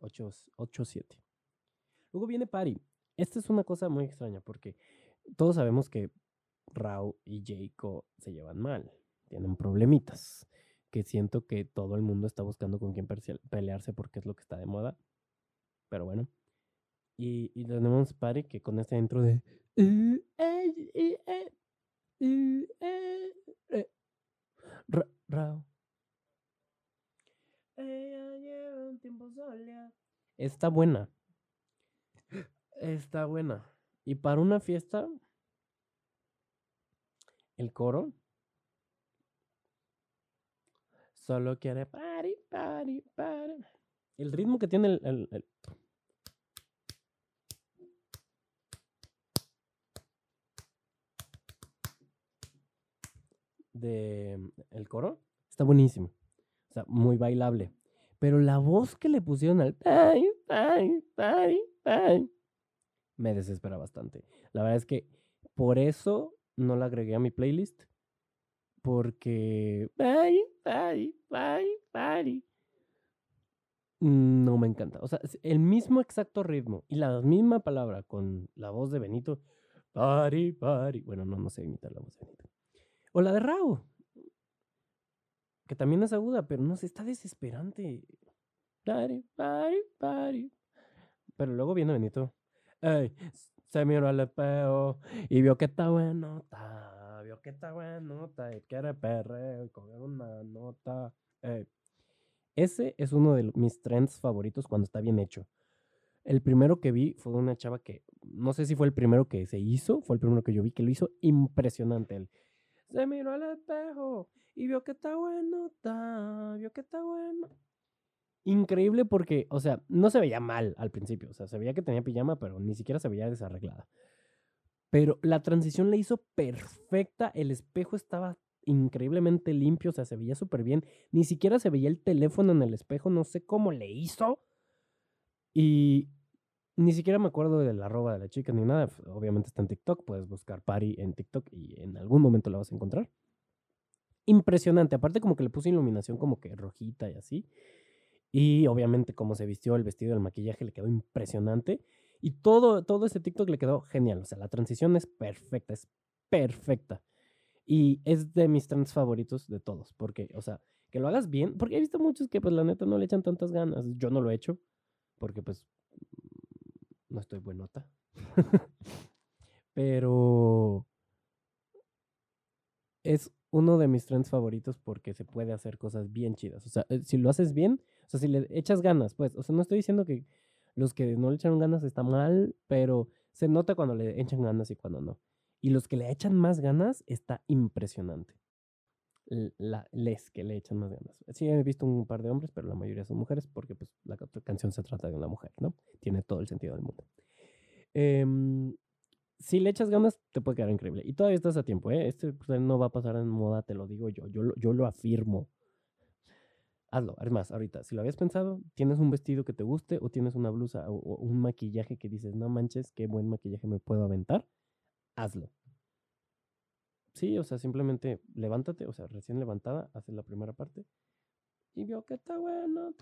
Speaker 1: 8, 8, 7. Luego viene Pari. Esta es una cosa muy extraña porque todos sabemos que Rao y Jaco se llevan mal. Tienen problemitas. Que siento que todo el mundo está buscando con quién pelearse porque es lo que está de moda. Pero bueno. Y, y tenemos Pari que con este intro de Está buena. Está buena. Y para una fiesta, el coro solo quiere party, party, party. El ritmo que tiene el de mm, el coro está buenísimo. O sea, muy bailable. Pero la voz que le pusieron al me desespera bastante. La verdad es que por eso no la agregué a mi playlist. Porque no me encanta. O sea, el mismo exacto ritmo y la misma palabra con la voz de Benito. Pari. Bueno, no, no sé imitar la voz de Benito. O la de Rao. Que también es aguda, pero no sé, está desesperante. Pero luego viene Benito. Ey, se miró al espejo y vio que está bueno, está, vio que está bueno, está, y quiere perreo y coger una nota. Ey. Ese es uno de mis trends favoritos cuando está bien hecho. El primero que vi fue una chava que, no sé si fue el primero que se hizo, fue el primero que yo vi que lo hizo impresionante. Se miró al espejo y vio que está bueno, vio que está bueno. increíble porque, o sea, no se veía mal al principio. O sea, se veía que tenía pijama, pero ni siquiera se veía desarreglada. Pero la transición la hizo perfecta. El espejo estaba increíblemente limpio, o sea, se veía súper bien. Ni siquiera se veía el teléfono en el espejo, no sé cómo le hizo. Y ni siquiera me acuerdo de la arroba de la chica ni nada. Obviamente está en TikTok, puedes buscar Pari en TikTok y en algún momento la vas a encontrar. Impresionante, aparte como que le puse iluminación como que rojita y así. Y obviamente como se vistió el vestido, el maquillaje le quedó impresionante. Y todo, todo ese TikTok le quedó genial. O sea, la transición es perfecta, es perfecta. Y es de mis trends favoritos de todos. Porque, o sea, que lo hagas bien. Porque he visto muchos que, pues, la neta no le echan tantas ganas. Yo no lo he hecho. Porque, pues, no estoy buenota. Pero es uno de mis trends favoritos porque se puede hacer cosas bien chidas. O sea, eh, si lo haces bien, o sea, si le echas ganas, pues, o sea, no estoy diciendo que los que no le echan ganas está mal, pero se nota cuando le echan ganas y cuando no. Y los que le echan más ganas está impresionante. Les que le echan más ganas. Sí, he visto un par de hombres, pero la mayoría son mujeres porque pues la canción se trata de una mujer, ¿no? Tiene todo el sentido del mundo. Em, si le echas ganas, te puede quedar increíble. Y todavía estás a tiempo, ¿eh? Este pues, no va a pasar en moda, te lo digo yo. Yo, yo lo afirmo. Hazlo. Además, ahorita, si lo habías pensado, tienes un vestido que te guste o tienes una blusa o, un maquillaje que dices, no manches, qué buen maquillaje me puedo aventar, hazlo. Sí, o sea, simplemente levántate, o sea, recién levantada, haces la primera parte y veo que está bueno.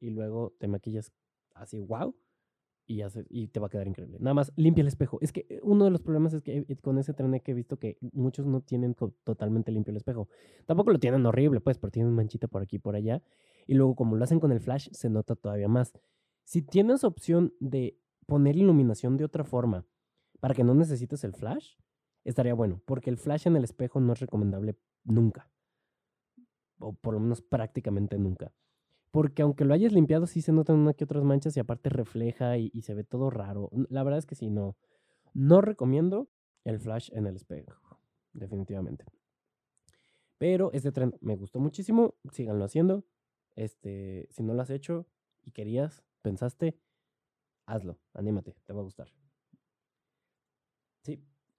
Speaker 1: Y luego te maquillas así, wow, y, y te va a quedar increíble. Nada más limpia el espejo. Es que eh, uno de los problemas es que eh, con ese tren que he visto que muchos no tienen totalmente limpio el espejo. Tampoco lo tienen horrible, pues, pero tienen manchita por aquí y por allá. Y luego, como lo hacen con el flash, se nota todavía más. Si tienes opción de poner iluminación de otra forma para que no necesites el flash, estaría bueno, porque el flash en el espejo no es recomendable nunca. O por lo menos prácticamente nunca. Porque aunque lo hayas limpiado, sí se notan una que otras manchas y aparte refleja y, se ve todo raro. La verdad es que sí, no. No recomiendo el flash en el espejo. Definitivamente. Pero este tren me gustó muchísimo. Síganlo haciendo. Este, si no lo has hecho y querías, pensaste, hazlo. Anímate, te va a gustar.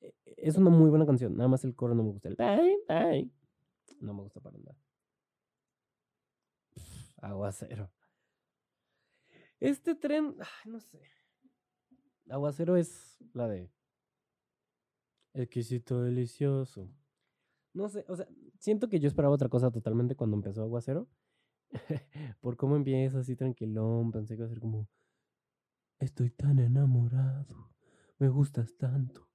Speaker 1: E, es una muy buena canción. Nada más el coro no me gusta. El No me gusta para nada. Aguacero. Este tren, no sé. Aguacero es la de exquisito, delicioso. No sé, o sea, siento que yo esperaba otra cosa totalmente cuando empezó Aguacero. Por cómo empieza así tranquilón, pensé que iba a ser como, estoy tan enamorado, me gustas tanto.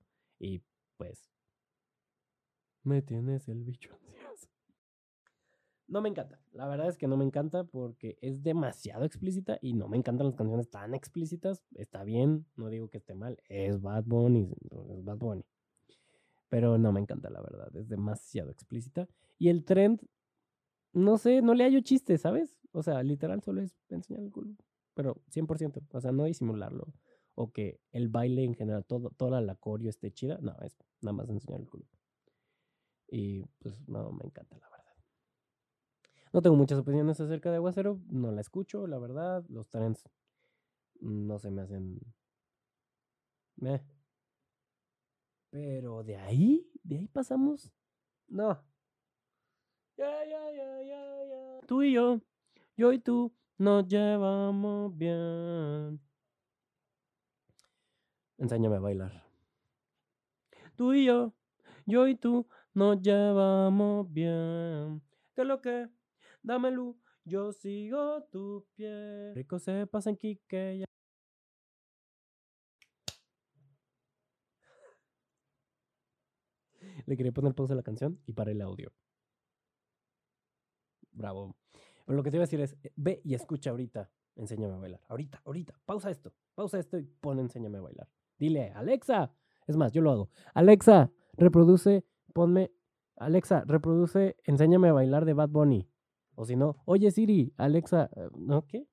Speaker 1: Y pues, me tienes el bicho ansioso. No me encanta. La verdad es que no me encanta porque es demasiado explícita y no me encantan las canciones tan explícitas. Está bien, no digo que esté mal. Es Bad Bunny, es Bad Bunny. Pero no me encanta, la verdad. Es demasiado explícita. Y el trend, no sé, no le hallo chiste, ¿sabes? O sea, literal solo es enseñar el culo. Pero 100%. O sea, no disimularlo. O que el baile en general, todo, toda la coreo esté chida. No, es nada más enseñar el culo. Y pues no me encanta, la verdad. No tengo muchas opiniones acerca de Aguacero, no la escucho, la verdad. Los trends no se me hacen. Pero de ahí, de ahí pasamos. No. Tú y yo, yo y tú, nos llevamos bien. Enséñame a bailar. Tú y yo, yo y tú, nos llevamos bien. ¿Qué es lo que? dámelo, yo sigo tu pie. Rico se pasa en Quique. Le quería poner pausa a la canción y para el audio. Bravo. Pero lo que te iba a decir es, eh, ve y escucha ahorita, enséñame a bailar. Ahorita, ahorita, pausa esto, pausa esto y pon enséñame a bailar. Dile, Alexa, es más, yo lo hago. Alexa, reproduce, ponme, Alexa, reproduce, enséñame a bailar de Bad Bunny. O si no, oye Siri, Alexa, eh, ¿no qué?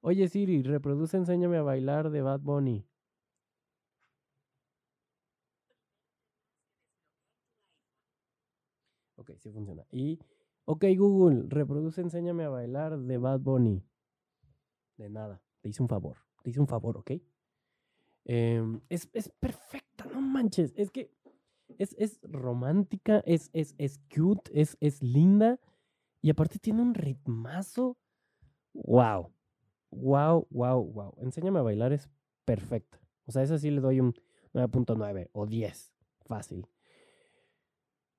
Speaker 1: Oye Siri, reproduce Enséñame a bailar de Bad Bunny. Ok, sí funciona. Y, ok, Google, reproduce Enséñame a bailar de Bad Bunny. De nada, te hice un favor. Te hice un favor, ¿ok? Em, es, es, perfecta, no manches. Es que es, es romántica, es, es, es cute, es, es linda. Y aparte tiene un ritmazo. ¡Wow! ¡Wow, wow, wow! Enséñame a bailar es perfecta. O sea, esa sí le doy un 9.9 o 10. Fácil.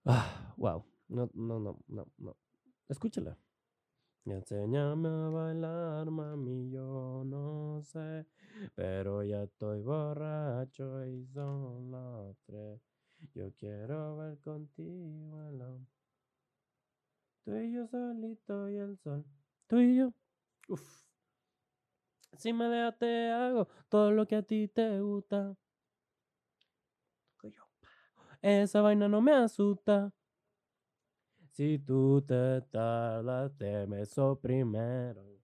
Speaker 1: Ah, wow. No, no, no, no, no. Escúchala. Enséñame a bailar, mami, yo no sé. Pero ya estoy borracho y son las tres. Yo quiero ver contigo el Tú y yo solito y el sol. Tú y yo. Uf. Si me dejas te hago todo lo que a ti te gusta. Esa vaina no me asusta. Si tú te tardas, te beso primero.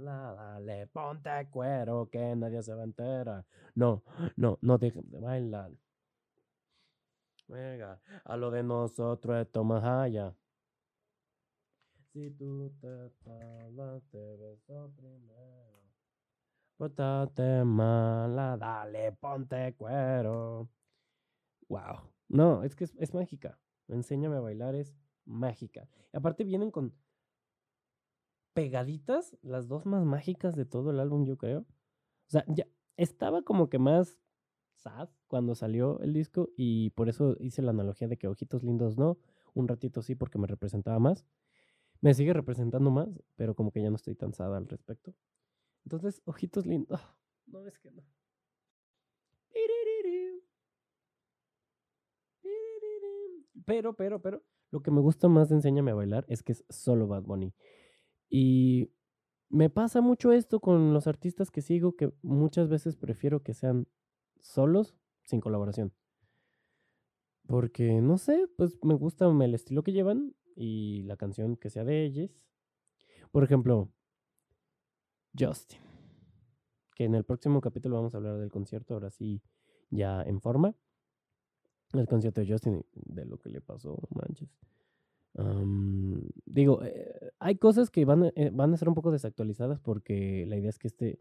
Speaker 1: Dale, ponte cuero que nadie se va a enterar. No, no, no dejen de bailar. Venga, a lo de nosotros esto más allá. Si tú te tardas, te beso primero. Pótate mala, dale, ponte cuero. Wow. No, es que es mágica. Enséñame a bailar es mágica. Aparte vienen con pegaditas, las dos más mágicas de todo el álbum, yo creo. O sea, ya estaba como que más sad cuando salió el disco y por eso hice la analogía de que Ojitos Lindos no, un ratito sí porque me representaba más. Me sigue representando más, pero como que ya no estoy tan sad al respecto. Entonces, ojitos lindos. No, es que no. Pero, pero, pero, lo que me gusta más de Enséñame a bailar es que es solo Bad Bunny. Y me pasa mucho esto con los artistas que sigo, que muchas veces prefiero que sean solos, sin colaboración. Porque, no sé, pues me gusta el estilo que llevan y la canción que sea de ellos. Por ejemplo, Justin. Que en el próximo capítulo vamos a hablar del concierto, ahora sí, ya en forma. El concierto de Justin, de lo que le pasó, manches. digo, eh, hay cosas que van, eh, van a ser un poco desactualizadas porque la idea es que este,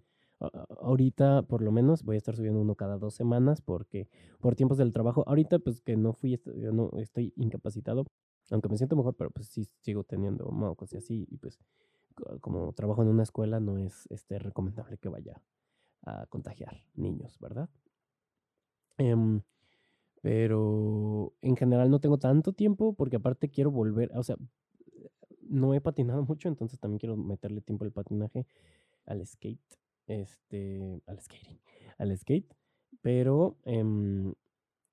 Speaker 1: ahorita por lo menos voy a estar subiendo uno cada dos semanas porque por tiempos del trabajo, ahorita pues que no fui, no estoy incapacitado, aunque me siento mejor, pero pues sí sigo teniendo mocos y así, y pues como trabajo en una escuela, no es este, recomendable que vaya a contagiar niños, ¿verdad? Em, pero en general no tengo tanto tiempo porque aparte quiero volver, o sea, no he patinado mucho, entonces también quiero meterle tiempo al patinaje, al skate, este, al skating, al skate, pero em,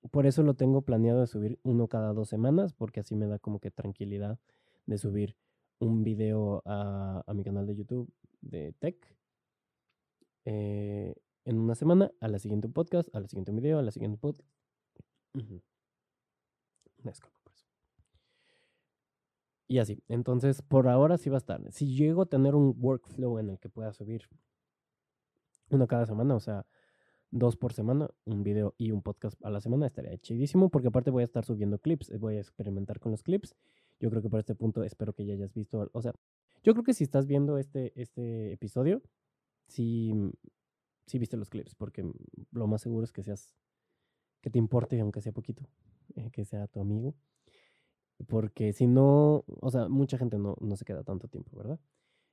Speaker 1: por eso lo tengo planeado de subir uno cada dos semanas porque así me da como que tranquilidad de subir un video a, mi canal de YouTube de Tech. Eh, en una semana, a la siguiente podcast, a la siguiente video, a la siguiente podcast. Y así. Entonces, por ahora sí va a estar. Si llego a tener un workflow en el que pueda subir uno cada semana, o sea, dos por semana, un video y un podcast a la semana, estaría chidísimo, porque aparte voy a estar subiendo clips, voy a experimentar con los clips yo creo que por este punto espero que ya hayas visto, o sea, yo creo que si estás viendo este, este episodio, sí, sí viste los clips, porque lo más seguro es que seas, que te importe, aunque sea poquito, eh, que sea tu amigo. Porque si no, o sea, mucha gente no, no se queda tanto tiempo, ¿verdad?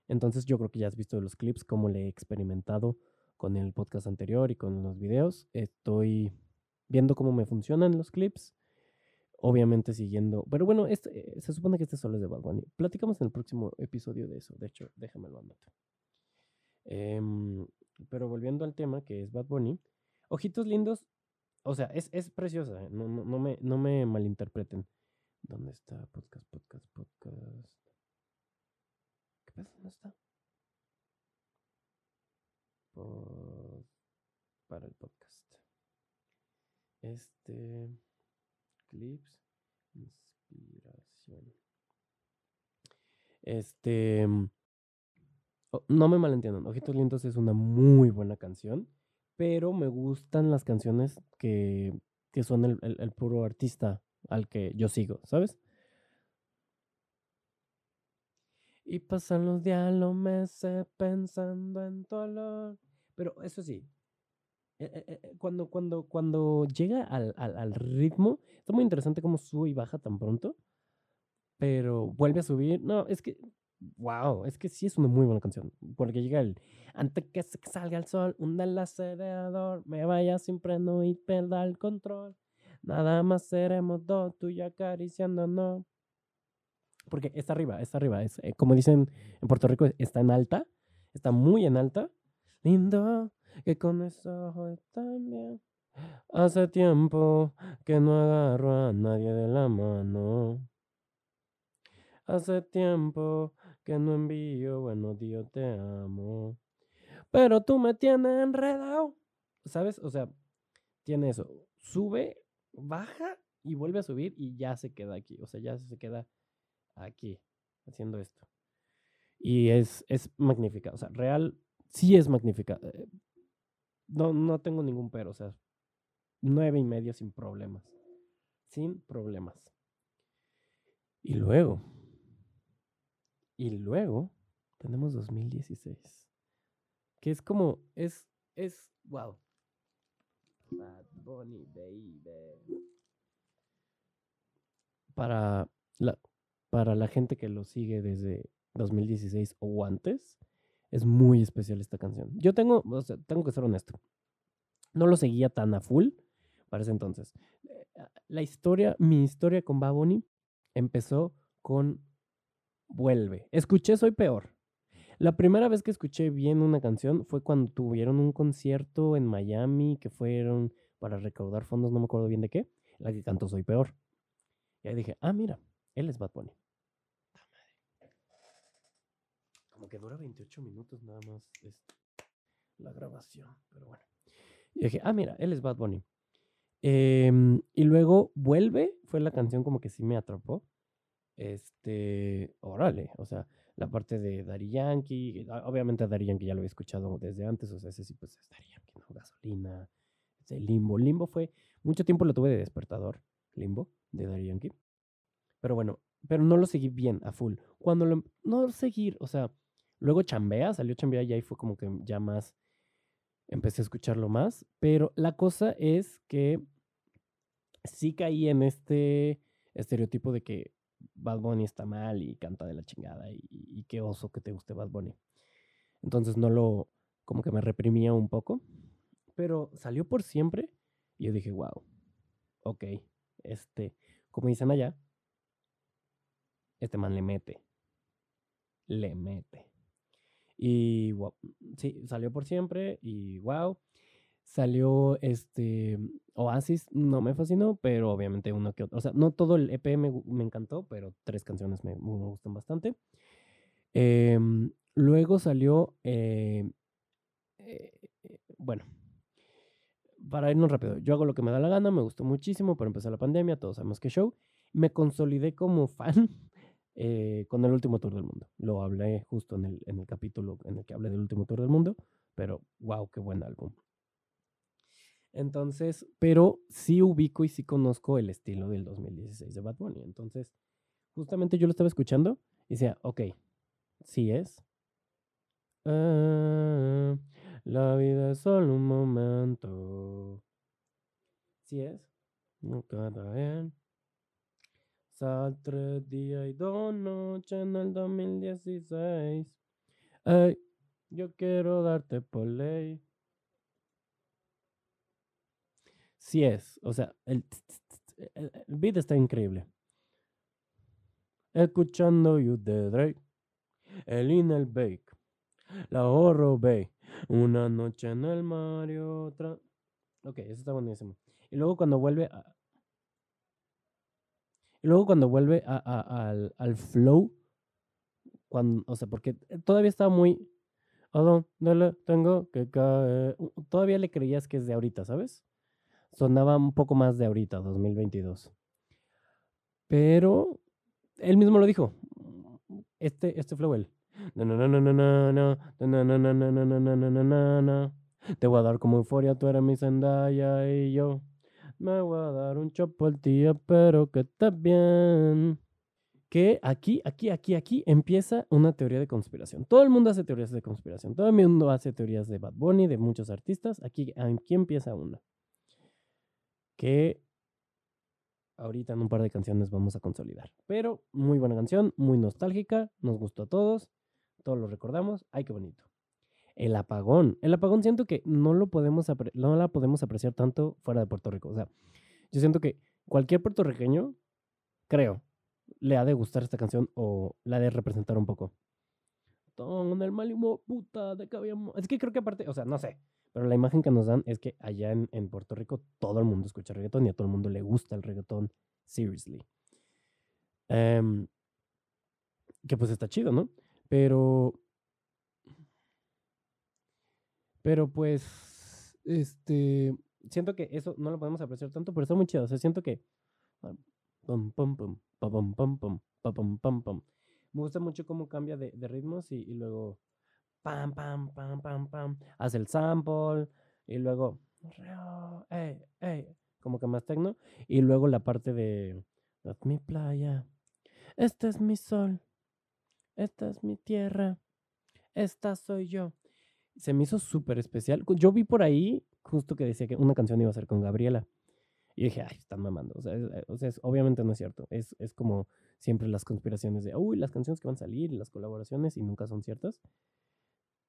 Speaker 1: Entonces yo creo que ya has visto los clips, cómo le he experimentado con el podcast anterior y con los videos. Estoy viendo cómo me funcionan los clips obviamente siguiendo. Pero bueno, este, se supone que este solo es de Bad Bunny. Platicamos en el próximo episodio de eso. De hecho, déjame lo anoto. Em, pero volviendo al tema que es Bad Bunny, Ojitos Lindos, o sea, es, es preciosa. No, no, no, me, no me malinterpreten. ¿Dónde está? Podcast, podcast, podcast. ¿Qué pasa? ¿Dónde está? para el podcast. Este clips, inspiración. Este, mm, no me malentiendan, Ojitos Lindos es una muy buena canción, pero me gustan las canciones que, que son el, puro artista al que yo sigo, ¿sabes? Y pasan los días, los meses pensando en tu olor. Pero eso sí, eh, eh, eh, cuando, cuando, cuando llega al, al, al ritmo, está muy interesante cómo sube y baja tan pronto, pero vuelve a subir. No, es que, wow, es que sí es una muy buena canción, porque llega el, antes que salga el sol, un del acelerador, me vaya sin freno y perda el control. Nada más seremos dos, tú y yo acariciándonos. Porque está arriba, está arriba. Es, como dicen en Puerto Rico, está en alta. Está muy en alta. Lindo, que con esos ojos también. Hace tiempo que no agarro a nadie de la mano. Hace tiempo que no envío buenos días, te amo. Pero tú me tienes enredado. ¿Sabes? O sea, tiene eso. Sube, baja y vuelve a subir y ya se queda aquí. O sea, ya se queda aquí haciendo esto. Y es, es magnífica. O sea, real, sí es magnífica. Eh, no, no tengo ningún pero. O sea, nueve y medio sin problemas. Sin problemas. Y luego, y luego tenemos 2016. Que es como, es, es, wow. Bad Bunny, baby. Para la, para la gente que lo sigue desde 2016 o antes, es muy especial esta canción. Yo tengo, o sea, tengo que ser honesto. No lo seguía tan a full para ese entonces. Eh, la historia, mi historia con Baboni empezó con Vuelve. Escuché Soy Peor. La primera vez que escuché bien una canción fue cuando tuvieron un concierto en Miami que fueron para recaudar fondos, no me acuerdo bien de qué, la que cantó Soy Peor. Y ahí dije, ah, mira, él es Bad Bunny. Como que dura 28 minutos nada más la grabación, pero bueno. Y dije, ah, mira, él es Bad Bunny. Em, y luego Vuelve, fue la canción como que sí me atrapó. Este, órale, o sea, la parte de Daddy Yankee, obviamente a Daddy Yankee ya lo había escuchado desde antes, o sea, ese sí, pues es Daddy Yankee, ¿no? Gasolina, ese Limbo. Limbo fue, mucho tiempo lo tuve de despertador, Limbo, de Daddy Yankee. Pero bueno, pero no lo seguí bien, a full. Cuando lo, no seguir, o sea, luego Chambea, salió Chambea y ahí fue como que ya más, empecé a escucharlo más, pero la cosa es que sí caí en este estereotipo de que Bad Bunny está mal y canta de la chingada y, qué oso que te guste Bad Bunny. Entonces no lo, como que me reprimía un poco, pero salió por siempre y yo dije, wow, ok, este, como dicen allá, este man le mete, le mete. Y wow, sí, salió por siempre y wow. Salió este Oasis, no me fascinó, pero obviamente uno que otro. O sea, no todo el EP me, encantó, pero tres canciones me, gustan bastante. Em, luego salió, eh, eh, bueno, para irnos rápido, yo hago lo que me da la gana, me gustó muchísimo, pero empezó la pandemia, todos sabemos que show. Me consolidé como fan eh, con el último tour del mundo. Lo hablé justo en el, en el capítulo en el que hablé del último tour del mundo, pero wow, qué buen álbum. Entonces, pero sí ubico y sí conozco el estilo del 2016 de Bad Bunny. Entonces, justamente yo lo estaba escuchando y decía, ok, sí es. Ah, la vida es solo un momento. Sí es. Cada bien. Sal tres y dos noches en el 2016. Ay, yo quiero darte por ley. Sí es, o sea, el, el, beat está increíble. Escuchando You de Drake, el In el Bake, la Horror Bay, una noche en el Mario, otra. Ok, eso está buenísimo. Y luego cuando vuelve a. Y luego cuando vuelve a, al, al, flow, cuando, o sea, porque todavía está muy. ¿A dónde tengo que caer? Todavía le creías que es de ahorita, ¿sabes? Sonaba un poco más de ahorita, 2022. Pero él mismo lo dijo. Este, este flow, él. Te voy a dar como euforia, tú eres mi Zendaya y yo. Me voy a dar un chopo al tío, pero que está bien. Que aquí, aquí, aquí, aquí empieza una teoría de conspiración. Todo el mundo hace teorías de conspiración. Todo el mundo hace teorías de Bad Bunny, de muchos artistas. Aquí, aquí empieza una. Que ahorita en un par de canciones vamos a consolidar. Pero muy buena canción, muy nostálgica, nos gustó a todos, todos lo recordamos. Ay, qué bonito. El apagón. El apagón siento que no lo podemos no la podemos apreciar tanto fuera de Puerto Rico. O sea, yo siento que cualquier puertorriqueño, creo, le ha de gustar esta canción o la ha de representar un poco. El mal puta, de. Es que creo que aparte, o sea, no sé, pero la imagen que nos dan es que allá en, en Puerto Rico todo el mundo escucha reggaetón y a todo el mundo le gusta el reggaetón, seriously. Em, que pues está chido, ¿no? Pero pero pues, este, siento que eso no lo podemos apreciar tanto, pero está muy chido. O sea, siento que... Me gusta mucho cómo cambia de, ritmos y, luego... Pam, pam, pam, pam, pam. Hace el sample y luego... Hey, hey, como que más tecno. Y luego la parte de... Es mi playa. Este es mi sol. Esta es mi tierra. Esta soy yo se me hizo súper especial. Yo vi por ahí justo que decía que una canción iba a ser con Gabriela. Y dije, ay, están mamando. O sea, eh, o sea obviamente no es cierto. Es, es como siempre las conspiraciones de, uy, las canciones que van a salir, las colaboraciones, y nunca son ciertas.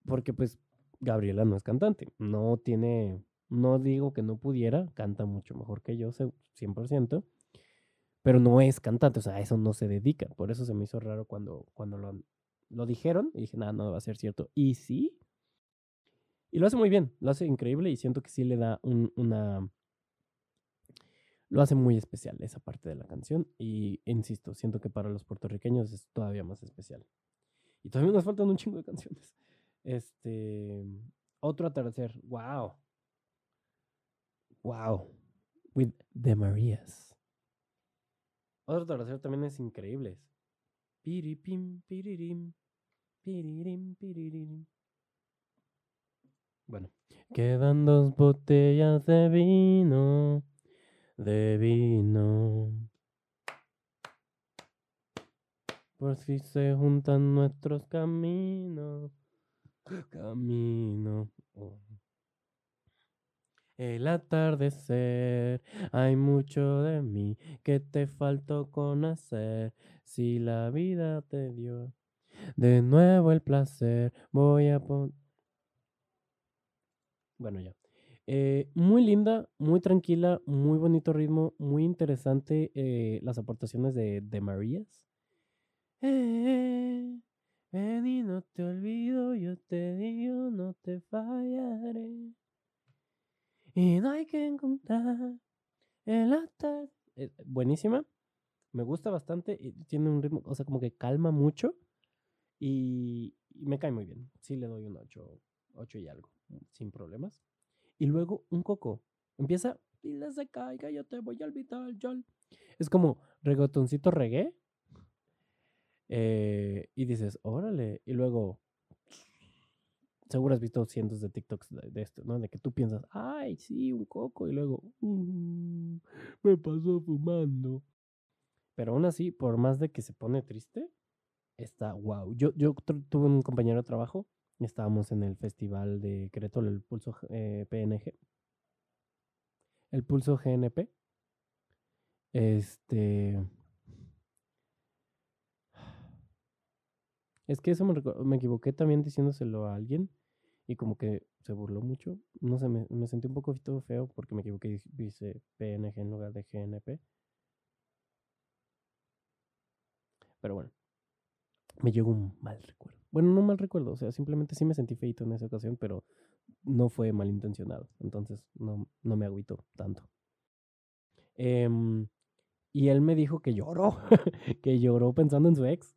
Speaker 1: Porque pues Gabriela no es cantante. No tiene, no digo que no pudiera, canta mucho mejor que yo, 100%. Pero no es cantante, o sea, a eso no se dedica. Por eso se me hizo raro cuando, cuando lo, lo dijeron. Y dije, nada, no va a ser cierto. Y sí, y lo hace muy bien, lo hace increíble y siento que sí le da una... Lo hace muy especial esa parte de la canción y, insisto, siento que para los puertorriqueños es todavía más especial. Y todavía nos faltan un chingo de canciones. Este... Otro atardecer, wow. Wow. With the Marías. Otro atardecer también es increíble. Piripim, piririm, piririm, piririm. Bueno, quedan dos botellas de vino, de vino. Por si se juntan nuestros caminos, camino. Oh. El atardecer, hay mucho de mí que te faltó conocer. Si la vida te dio de nuevo el placer, voy a poner bueno, ya. Eh, muy linda, muy tranquila, muy bonito ritmo, muy interesante eh, las aportaciones de, de Marías. Eh, ven y no te olvido, yo te digo, no te fallaré. Y no hay que encontrar el hasta. buenísima, me gusta bastante, tiene un ritmo, o sea, como que calma mucho y, y me cae muy bien. Sí le doy un 8, 8 y algo sin problemas. Y luego un coco. Empieza, dile se caiga, yo te voy a olvidar, Jol. Es como reggaetoncito reggae. Eh, y dices, órale. Y luego, seguro has visto cientos de TikToks de, esto, ¿no? De que tú piensas, ay, sí, un coco. Y luego, uh, me pasó fumando. Pero aún así, por más de que se pone triste, está wow. Yo, yo tuve un compañero de trabajo Estábamos en el festival de Querétaro, el Pulso eh, PNG. El Pulso GNP. Este. Es que eso me, me, equivoqué también diciéndoselo a alguien y como que se burló mucho. No sé, me, me sentí un poco feo porque me equivoqué y dice PNG en lugar de GNP. Pero bueno, me llegó un mal recuerdo. Bueno, no mal recuerdo, o sea, simplemente sí me sentí feito en esa ocasión, pero no fue malintencionado. Entonces no, no me agüito tanto. Em, y él me dijo que lloró, que lloró pensando en su ex,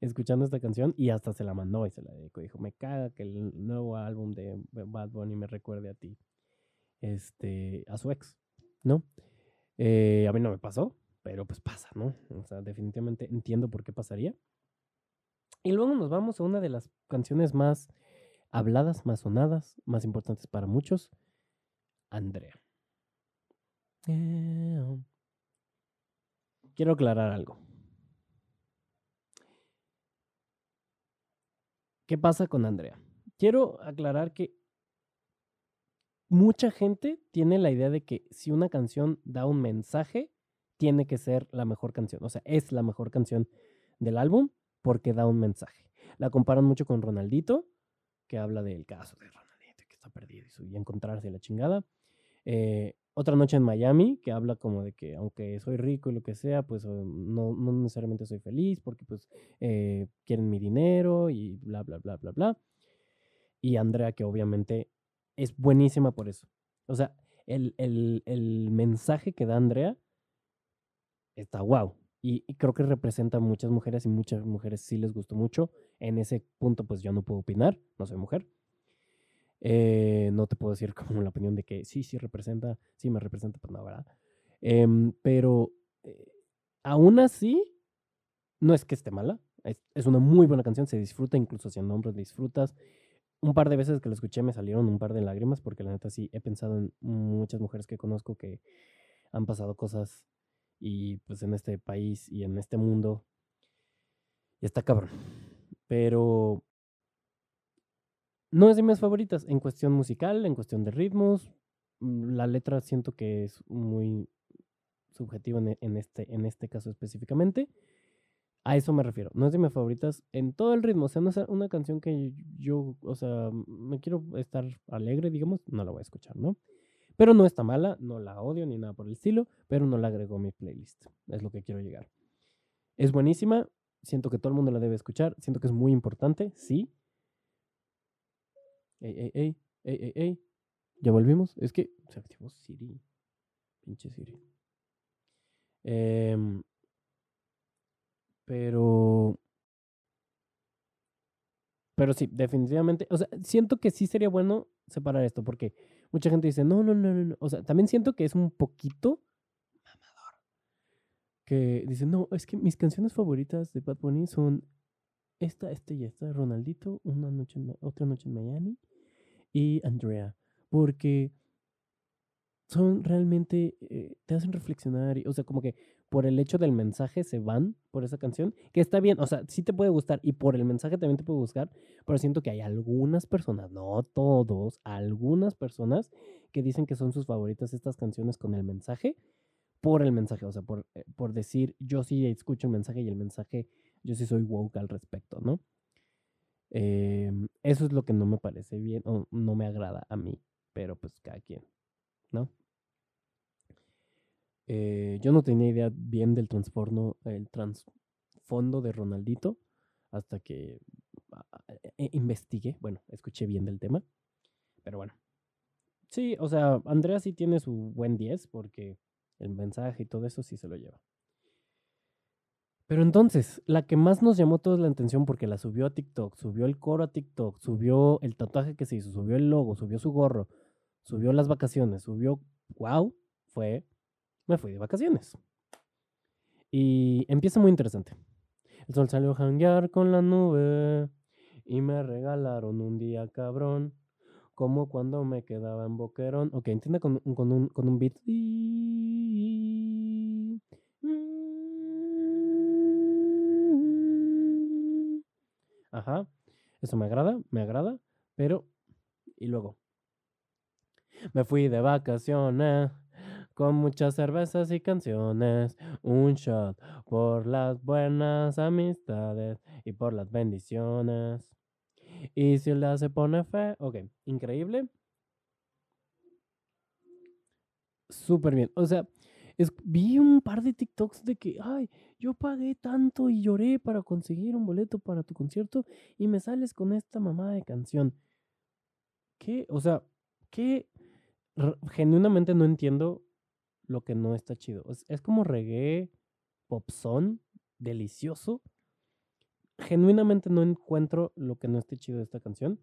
Speaker 1: escuchando esta canción y hasta se la mandó y se la dedicó. Dijo, me caga que el nuevo álbum de Bad Bunny me recuerde a ti, este, a su ex, ¿no? Eh, a mí no me pasó, pero pues pasa, ¿no? O sea, definitivamente entiendo por qué pasaría. Y luego nos vamos a una de las canciones más habladas, más sonadas, más importantes para muchos, Andrea. Eh, quiero aclarar algo. ¿Qué pasa con Andrea? Quiero aclarar que mucha gente tiene la idea de que si una canción da un mensaje, tiene que ser la mejor canción. O sea, es la mejor canción del álbum porque da un mensaje. La comparan mucho con Ronaldito, que habla del caso de Ronaldito, que está perdido y encontrarse la chingada. Eh, otra noche en Miami, que habla como de que aunque soy rico y lo que sea, pues no, no necesariamente soy feliz porque pues eh, quieren mi dinero y bla, bla, bla, bla, bla. Y Andrea, que obviamente es buenísima por eso. O sea, el, el mensaje que da Andrea está wow. Y, creo que representa a muchas mujeres y muchas mujeres sí les gustó mucho. En ese punto, pues yo no puedo opinar, no soy mujer. Eh, no te puedo decir como la opinión de que sí, sí representa, sí me representa, pues no, ¿verdad? Em, pero eh, aún así, no es que esté mala. Es, una muy buena canción, se disfruta, incluso haciendo hombros disfrutas. Un par de veces que la escuché me salieron un par de lágrimas, porque la neta sí he pensado en muchas mujeres que conozco que han pasado cosas y pues en este país y en este mundo está cabrón. Pero no es de mis favoritas en cuestión musical, en cuestión de ritmos. Mm, la letra siento que es muy subjetiva en, este, en este caso específicamente. A eso me refiero. No es de mis favoritas en todo el ritmo. O sea, no es una canción que yo, o sea, me quiero estar alegre, digamos, no la voy a escuchar, ¿no? Pero no está mala, no la odio ni nada por el estilo, pero no la agrego a mi playlist. Es lo que quiero llegar. Es buenísima, siento que todo el mundo la debe escuchar, siento que es muy importante, sí. Ey, ey, ey, ey, ey, ey. ¿Ya volvimos? Es que se activó Siri. Pinche Siri. Em, pero... Pero sí, definitivamente. O sea, siento que sí sería bueno separar esto, porque mucha gente dice, no, no, no, no. O sea, también siento que es un poquito mamador. Que dice, no, es que mis canciones favoritas de Bad Bunny son esta, esta y esta, Ronaldito, una noche otra noche en Miami y Andrea. Porque son realmente, eh, te hacen reflexionar, o sea, como que por el hecho del mensaje se van por esa canción, que está bien, o sea, sí te puede gustar y por el mensaje también te puede gustar, pero siento que hay algunas personas, no todos, algunas personas que dicen que son sus favoritas estas canciones con el mensaje, por el mensaje, o sea, por, eh, por decir, yo sí escucho el mensaje y el mensaje, yo sí soy woke al respecto, ¿no? Em, eso es lo que no me parece bien o no me agrada a mí, pero pues cada quien, ¿no? Eh, yo no tenía idea bien del transformo, el trasfondo de Ronaldito hasta que ah, e, e, investigué, bueno, escuché bien del tema, pero bueno. Sí, o sea, Andrea sí tiene su buen 10 porque el mensaje y todo eso sí se lo lleva. Pero entonces, la que más nos llamó toda la atención porque la subió a TikTok, subió el coro a TikTok, subió el tatuaje que se hizo, subió el logo, subió su gorro, subió las vacaciones, subió, wow, fue me fui de vacaciones. Y empieza muy interesante. El sol salió a janguear con la nube y me regalaron un día cabrón, como cuando me quedaba en Boquerón. Ok, entiende con, con, un, con un beat. Ajá, eso me agrada, me agrada, pero... Y luego, me fui de vacaciones con muchas cervezas y canciones, un shot por las buenas amistades y por las bendiciones. Y si la se pone fe, ok, increíble. Súper bien. O sea, vi un par de TikToks de que, ay, yo pagué tanto y lloré para conseguir un boleto para tu concierto y me sales con esta mamá de canción. ¿Qué? O sea, ¿qué? Genuinamente no entiendo lo que no está chido. Es, como reggae, popson, delicioso. Genuinamente no encuentro lo que no esté chido de esta canción,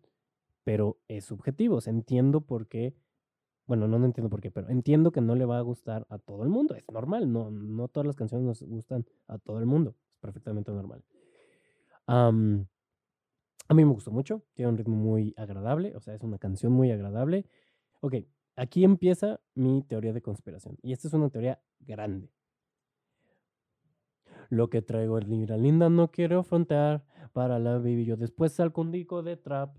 Speaker 1: pero es subjetivo. entiendo por qué. Bueno, no, entiendo por qué, pero entiendo que no le va a gustar a todo el mundo. Es normal, no, no todas las canciones nos gustan a todo el mundo. Es perfectamente normal. a mí me gustó mucho, tiene un ritmo muy agradable, o sea, es una canción muy agradable. Ok, aquí empieza mi teoría de conspiración. Y esta es una teoría grande. Lo que traigo es libra linda, no quiero afrontar para la baby. Yo después salgo un disco de trap.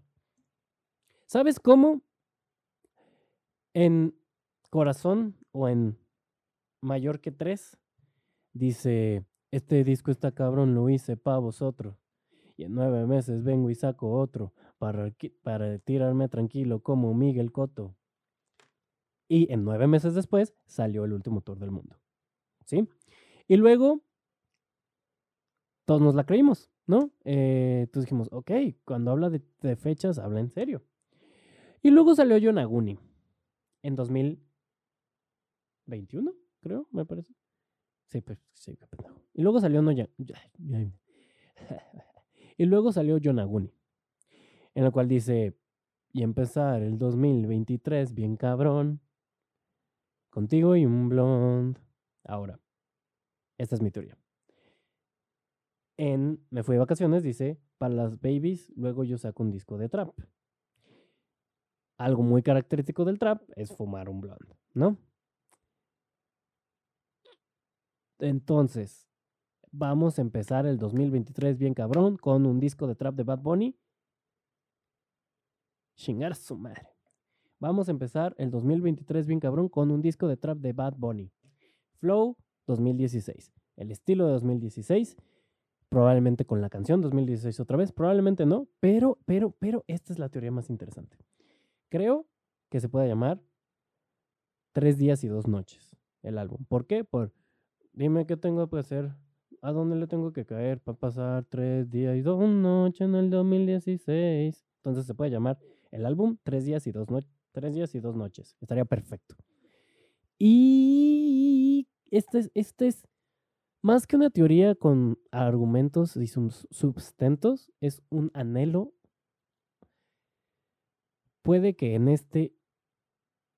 Speaker 1: ¿Sabes cómo? En Corazón o en Mayor que tres, dice, este disco está cabrón, lo hice para vosotros. Y en nueve meses vengo y saco otro para, para tirarme tranquilo como Miguel Coto. Y en nueve meses después salió el último tour del mundo. ¿Sí? Y luego todos nos la creímos, ¿no? Eh, entonces dijimos, ok, cuando habla de, fechas, habla en serio. Y luego salió Yonaguni en 2021, creo, me parece. Sí, pues sí, Y luego salió no ya, y luego salió Yonaguni, en la cual dice, y empezar el 2023 bien cabrón, contigo y un blond. Ahora, esta es mi teoría en Me fui de vacaciones, dice, para las babies, luego yo saco un disco de trap. Algo muy característico del trap es fumar un blond, ¿no? Entonces, vamos a empezar el 2023 bien cabrón con un disco de trap de Bad Bunny. Chingar su madre. Vamos a empezar el 2023 bien cabrón con un disco de trap de Bad Bunny. Flow 2016. El estilo de 2016 probablemente con la canción 2016 otra vez, probablemente no, pero, pero, pero esta es la teoría más interesante. Creo que se puede llamar Tres días y dos noches el álbum. ¿Por qué? Por, dime qué tengo que hacer, a dónde le tengo que caer para pasar tres días y dos noches en el 2016. Entonces se puede llamar el álbum Tres días y dos, noches tres días y dos noches. Estaría perfecto. Y este es, este es más que una teoría con argumentos y sustentos, es un anhelo. Puede que en este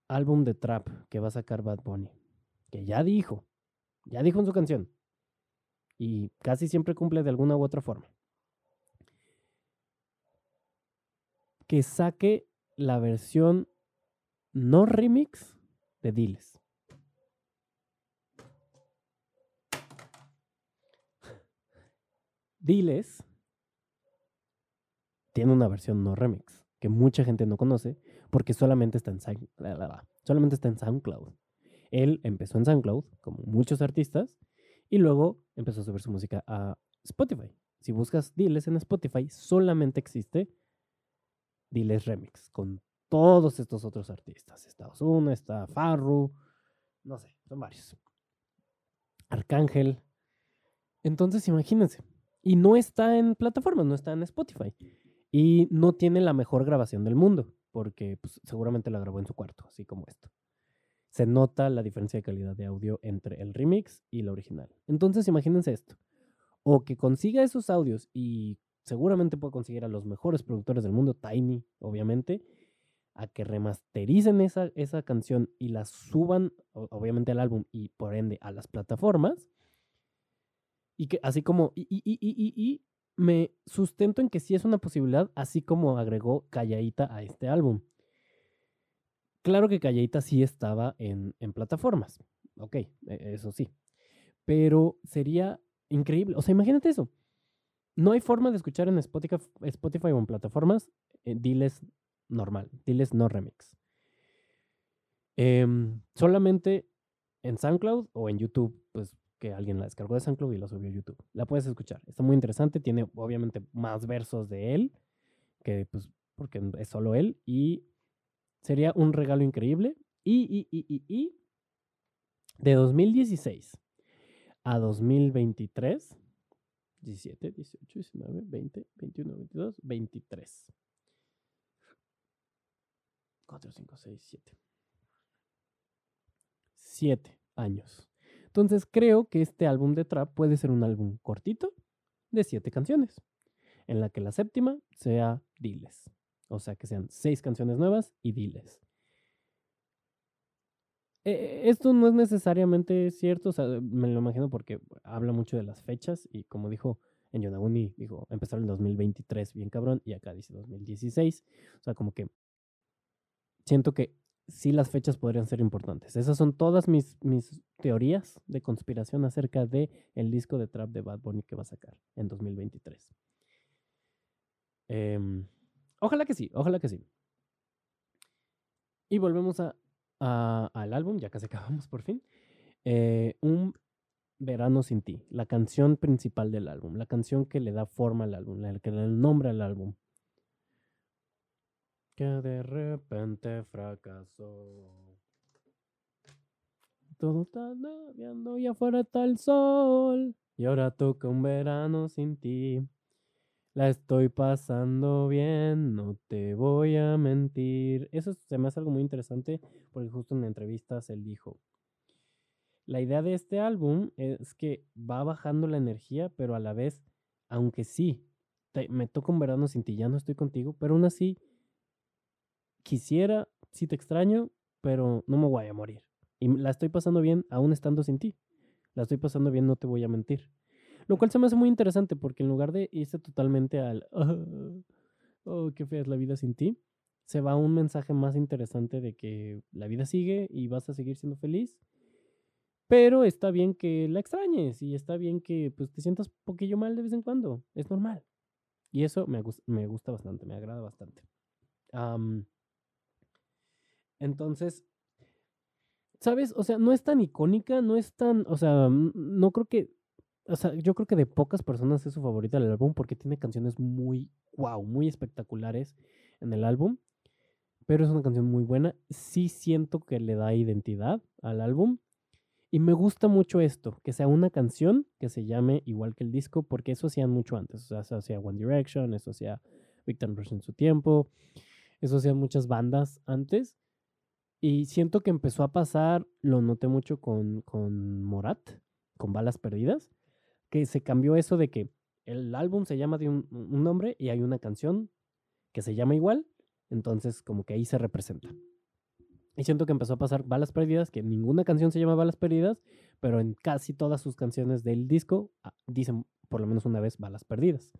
Speaker 1: álbum de trap que va a sacar Bad Bunny, que ya dijo, ya dijo en su canción, y casi siempre cumple de alguna u otra forma, que saque la versión no remix de Diles. Diles tiene una versión no remix que mucha gente no conoce porque solamente está en, solamente está en SoundCloud. Él empezó en SoundCloud, como muchos artistas, y luego empezó a subir su música a Spotify. Si buscas Diles en Spotify, solamente existe Diles Remix, con todos estos otros artistas. Está Ozuna, está Farru, no sé, son varios. Arcángel. Entonces, imagínense, y no está en plataformas, no está en Spotify. Y no tiene la mejor grabación del mundo, porque pues, seguramente la grabó en su cuarto, así como esto. Se nota la diferencia de calidad de audio entre el remix y la original. Entonces imagínense esto. O que consiga esos audios y seguramente puede conseguir a los mejores productores del mundo, Tiny, obviamente, a que remastericen esa, esa canción y la suban, obviamente, al álbum y por ende a las plataformas y que así como, me sustento en que sí es una posibilidad, así como agregó Callaita a este álbum. Claro que Callaita sí estaba en, plataformas, ok, e, eso sí. Pero sería increíble, o sea, imagínate eso. No hay forma de escuchar en Spotify, Spotify o en plataformas, eh, diles normal, diles no remix. Em, solamente en SoundCloud o en YouTube, pues que alguien la descargó de SoundCloud y la subió a YouTube. La puedes escuchar. Está muy interesante. Tiene obviamente más versos de él, que pues porque es solo él. Y sería un regalo increíble. Y, y, y, y, y de 2016 a 2023, 17, 18, 19, 20, 21, 22, 23. 4, 5, 6, 7. 7 años. Entonces creo que este álbum de trap puede ser un álbum cortito de siete canciones, en la que la séptima sea Diles. O sea, que sean seis canciones nuevas y Diles. E, esto no es necesariamente cierto, o sea, me lo imagino porque habla mucho de las fechas y como dijo en Yonaguni, dijo, empezar en 2023 bien cabrón y acá dice 2016. O sea, como que siento que sí las fechas podrían ser importantes. Esas son todas mis, mis teorías de conspiración acerca de el disco de trap de Bad Bunny que va a sacar en 2023. Em, ojalá que sí, ojalá que sí. Y volvemos a, al álbum, ya casi acabamos por fin. Eh, un Verano sin ti, la canción principal del álbum, la canción que le da forma al álbum, la que le da el nombre al álbum. Que de repente fracasó. Todo está viendo y afuera está el sol. Y ahora toca un verano sin ti. La estoy pasando bien, no te voy a mentir. Eso se me hace algo muy interesante porque justo en entrevistas él dijo, la idea de este álbum es que va bajando la energía, pero a la vez, aunque sí, me toca un verano sin ti, ya no estoy contigo, pero aún así, quisiera, sí te extraño, pero no me voy a morir. Y la estoy pasando bien aún estando sin ti. La estoy pasando bien, no te voy a mentir. Lo cual se me hace muy interesante porque en lugar de irse totalmente al, oh, qué fea es la vida sin ti, se va un mensaje más interesante de que la vida sigue y vas a seguir siendo feliz pero está bien que la extrañes y está bien que pues, te sientas un poquillo mal de vez en cuando. Es normal. Y eso me, me gusta bastante, me agrada bastante. Entonces, ¿sabes? O sea, no es tan icónica, no es tan, o sea, no creo que, o sea, yo creo que de pocas personas es su favorita el álbum porque tiene canciones muy, wow, muy espectaculares en el álbum. Pero es una canción muy buena. Sí siento que le da identidad al álbum. Y me gusta mucho esto, que sea una canción que se llame igual que el disco, porque eso hacían mucho antes. O sea, eso hacía One Direction, eso hacía Victor Rush en su tiempo, eso hacían muchas bandas antes. Y siento que empezó a pasar, lo noté mucho con, con Morat, con Balas Perdidas, que se cambió eso de que el álbum se llama de un, nombre y hay una canción que se llama igual, entonces como que ahí se representa. Y siento que empezó a pasar Balas Perdidas, que ninguna canción se llama Balas Perdidas, pero en casi todas sus canciones del disco ah, dicen por lo menos una vez Balas Perdidas.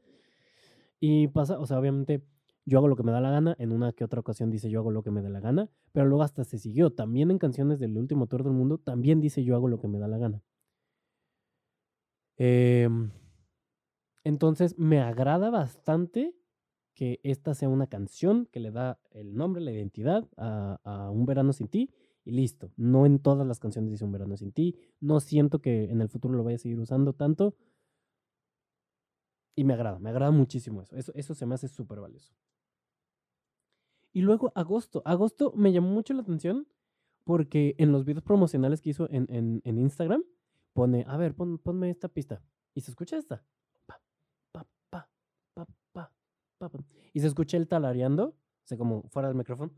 Speaker 1: Y pasa, o sea, obviamente yo hago lo que me da la gana, en una que otra ocasión dice yo hago lo que me da la gana, pero luego hasta se siguió. También en canciones del último tour del mundo, también dice yo hago lo que me da la gana. Em, entonces me agrada bastante que esta sea una canción que le da el nombre, la identidad a, Un Verano Sin Ti y listo. No en todas las canciones dice Un Verano Sin Ti. No siento que en el futuro lo vaya a seguir usando tanto. Y me agrada, me agrada muchísimo eso. Eso, eso se me hace súper valioso. Y luego agosto. Agosto me llamó mucho la atención porque en los videos promocionales que hizo en, Instagram pone, a ver, ponme esta pista. Y se escucha esta. Y se escucha el talareando, o como fuera del micrófono.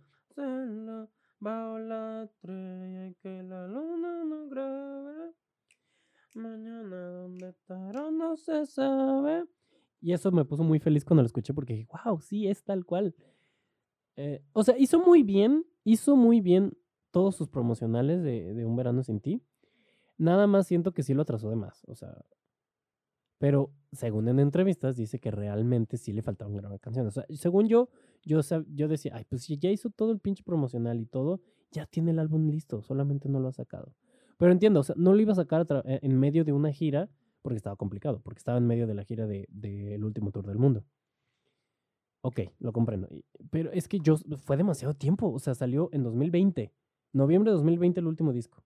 Speaker 1: Y eso me puso muy feliz cuando lo escuché porque dije, wow, sí, es tal cual. Eh, o sea, hizo muy bien, hizo muy bien todos sus promocionales de, de Un Verano Sin Ti. Nada más siento que sí lo atrasó de más. O sea, pero según en entrevistas dice que realmente sí le faltaron grabar canciones. O sea, según yo, yo, yo decía, ay, pues si ya hizo todo el pinche promocional y todo, ya tiene el álbum listo, solamente no lo ha sacado. Pero entiendo, o sea, no lo iba a sacar eh, en medio de una gira porque estaba complicado, porque estaba en medio de la gira del de, último tour del mundo. Ok, lo comprendo. Pero es que yo, fue demasiado tiempo, o sea, salió en 2020, noviembre de 2020 el último disco.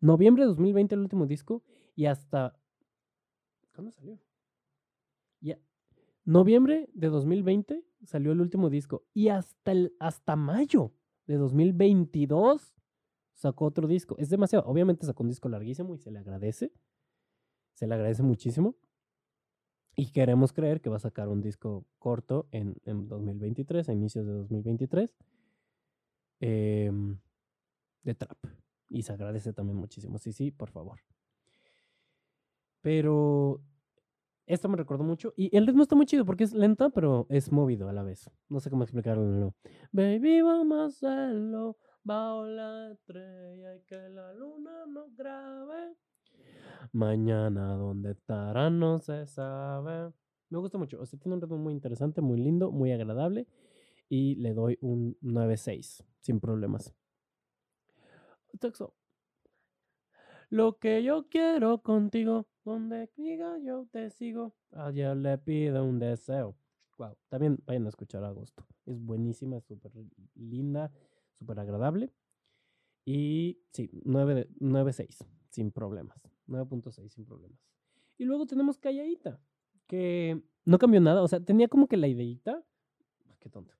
Speaker 1: Noviembre de 2020 el último disco y hasta ¿Cuándo salió? Ya. Noviembre de 2020 salió el último disco. Y hasta, el, hasta mayo de 2022 sacó otro disco. Es demasiado. Obviamente sacó un disco larguísimo y se le agradece. Se le agradece muchísimo. Y queremos creer que va a sacar un disco corto en, en 2023, a inicios de 2023, em, de trap. Y se agradece también muchísimo. Sí, sí, por favor. Pero esto me recordó mucho. Y el ritmo está muy chido porque es lenta, pero es movido a la vez. No sé cómo explicarlo. Baby, vamos a hacerlo. Bajo la estrella y que la luna no grabe. Mañana, ¿dónde estará? No se sabe. Me gusta mucho. O sea, tiene un ritmo muy interesante, muy lindo, muy agradable. Y le doy un 9-6, sin problemas. Lo que yo quiero contigo, donde diga yo te sigo. Ayer le pido un deseo. Wow, también vayan a escuchar Agosto. Es buenísima, súper linda, súper agradable. Y sí, 9.6, sin problemas. 9.6 sin problemas. Y luego tenemos Calladita, que no cambió nada. O sea, tenía como que la ideita. Ah, qué tonto.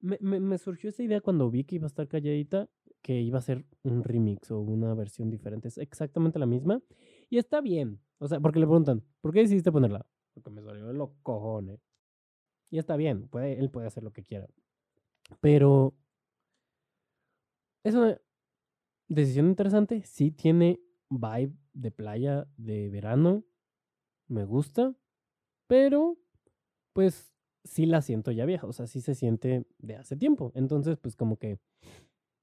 Speaker 1: Me, me, surgió esa idea cuando vi que iba a estar Calladita, que iba a ser un remix o una versión diferente. Es exactamente la misma. Y está bien. O sea, porque le preguntan, ¿por qué decidiste ponerla? Porque me salió de los cojones. Y está bien, él puede hacer lo que quiera. Pero es una decisión interesante. Sí tiene vibe de playa de verano. Me gusta. Pero, pues, sí la siento ya vieja. O sea, sí se siente de hace tiempo. Entonces, pues como que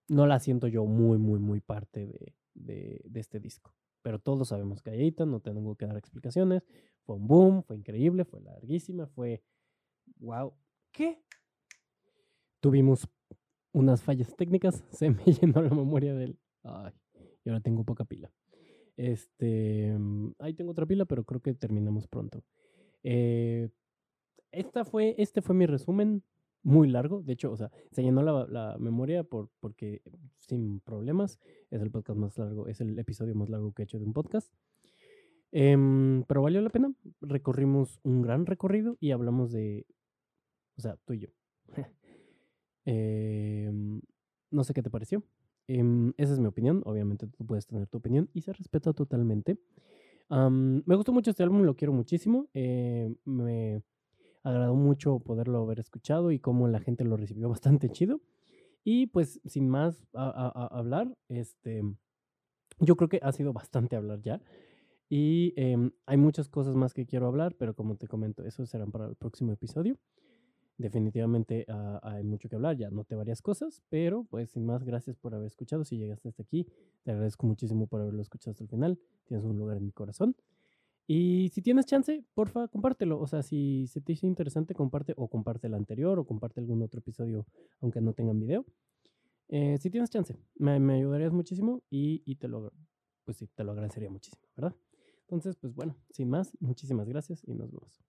Speaker 1: no la siento yo muy, muy, muy parte de, de, este disco. Pero todos sabemos que hay no tengo que dar explicaciones. Fue un boom, fue increíble, fue larguísima, fue Wow. ¿Qué? Tuvimos unas fallas técnicas. Se me llenó la memoria del. Ay, y ahora tengo poca pila. Este. Mm, ahí tengo otra pila, pero creo que terminamos pronto. Eh, esta fue, este fue mi resumen muy largo. De hecho, o sea, se llenó la, memoria por, porque sin problemas. Es el podcast más largo, es el episodio más largo que he hecho de un podcast. Em, pero valió la pena. Recorrimos un gran recorrido y hablamos de o sea, tú y yo. Em, no sé qué te pareció. Em, esa es mi opinión. Obviamente tú puedes tener tu opinión y se respeta totalmente. me gustó mucho este álbum, lo quiero muchísimo. Eh, me agradó mucho poderlo haber escuchado y cómo la gente lo recibió bastante chido. Y pues sin más a, hablar, este, yo creo que ha sido bastante hablar ya. Y em, hay muchas cosas más que quiero hablar, pero como te comento, eso serán para el próximo episodio definitivamente ah, hay mucho que hablar, ya noté varias cosas, pero pues sin más, gracias por haber escuchado. Si llegaste hasta aquí, te agradezco muchísimo por haberlo escuchado hasta el final. Tienes un lugar en mi corazón. Y si tienes chance, porfa, compártelo. O sea, si se te hizo interesante, comparte o comparte el anterior o comparte algún otro episodio, aunque no tengan video. Eh, si tienes chance, me, ayudarías muchísimo y, y, te lo, pues sí, te lo agradecería muchísimo, ¿verdad? Entonces, pues bueno, sin más, muchísimas gracias y nos vemos.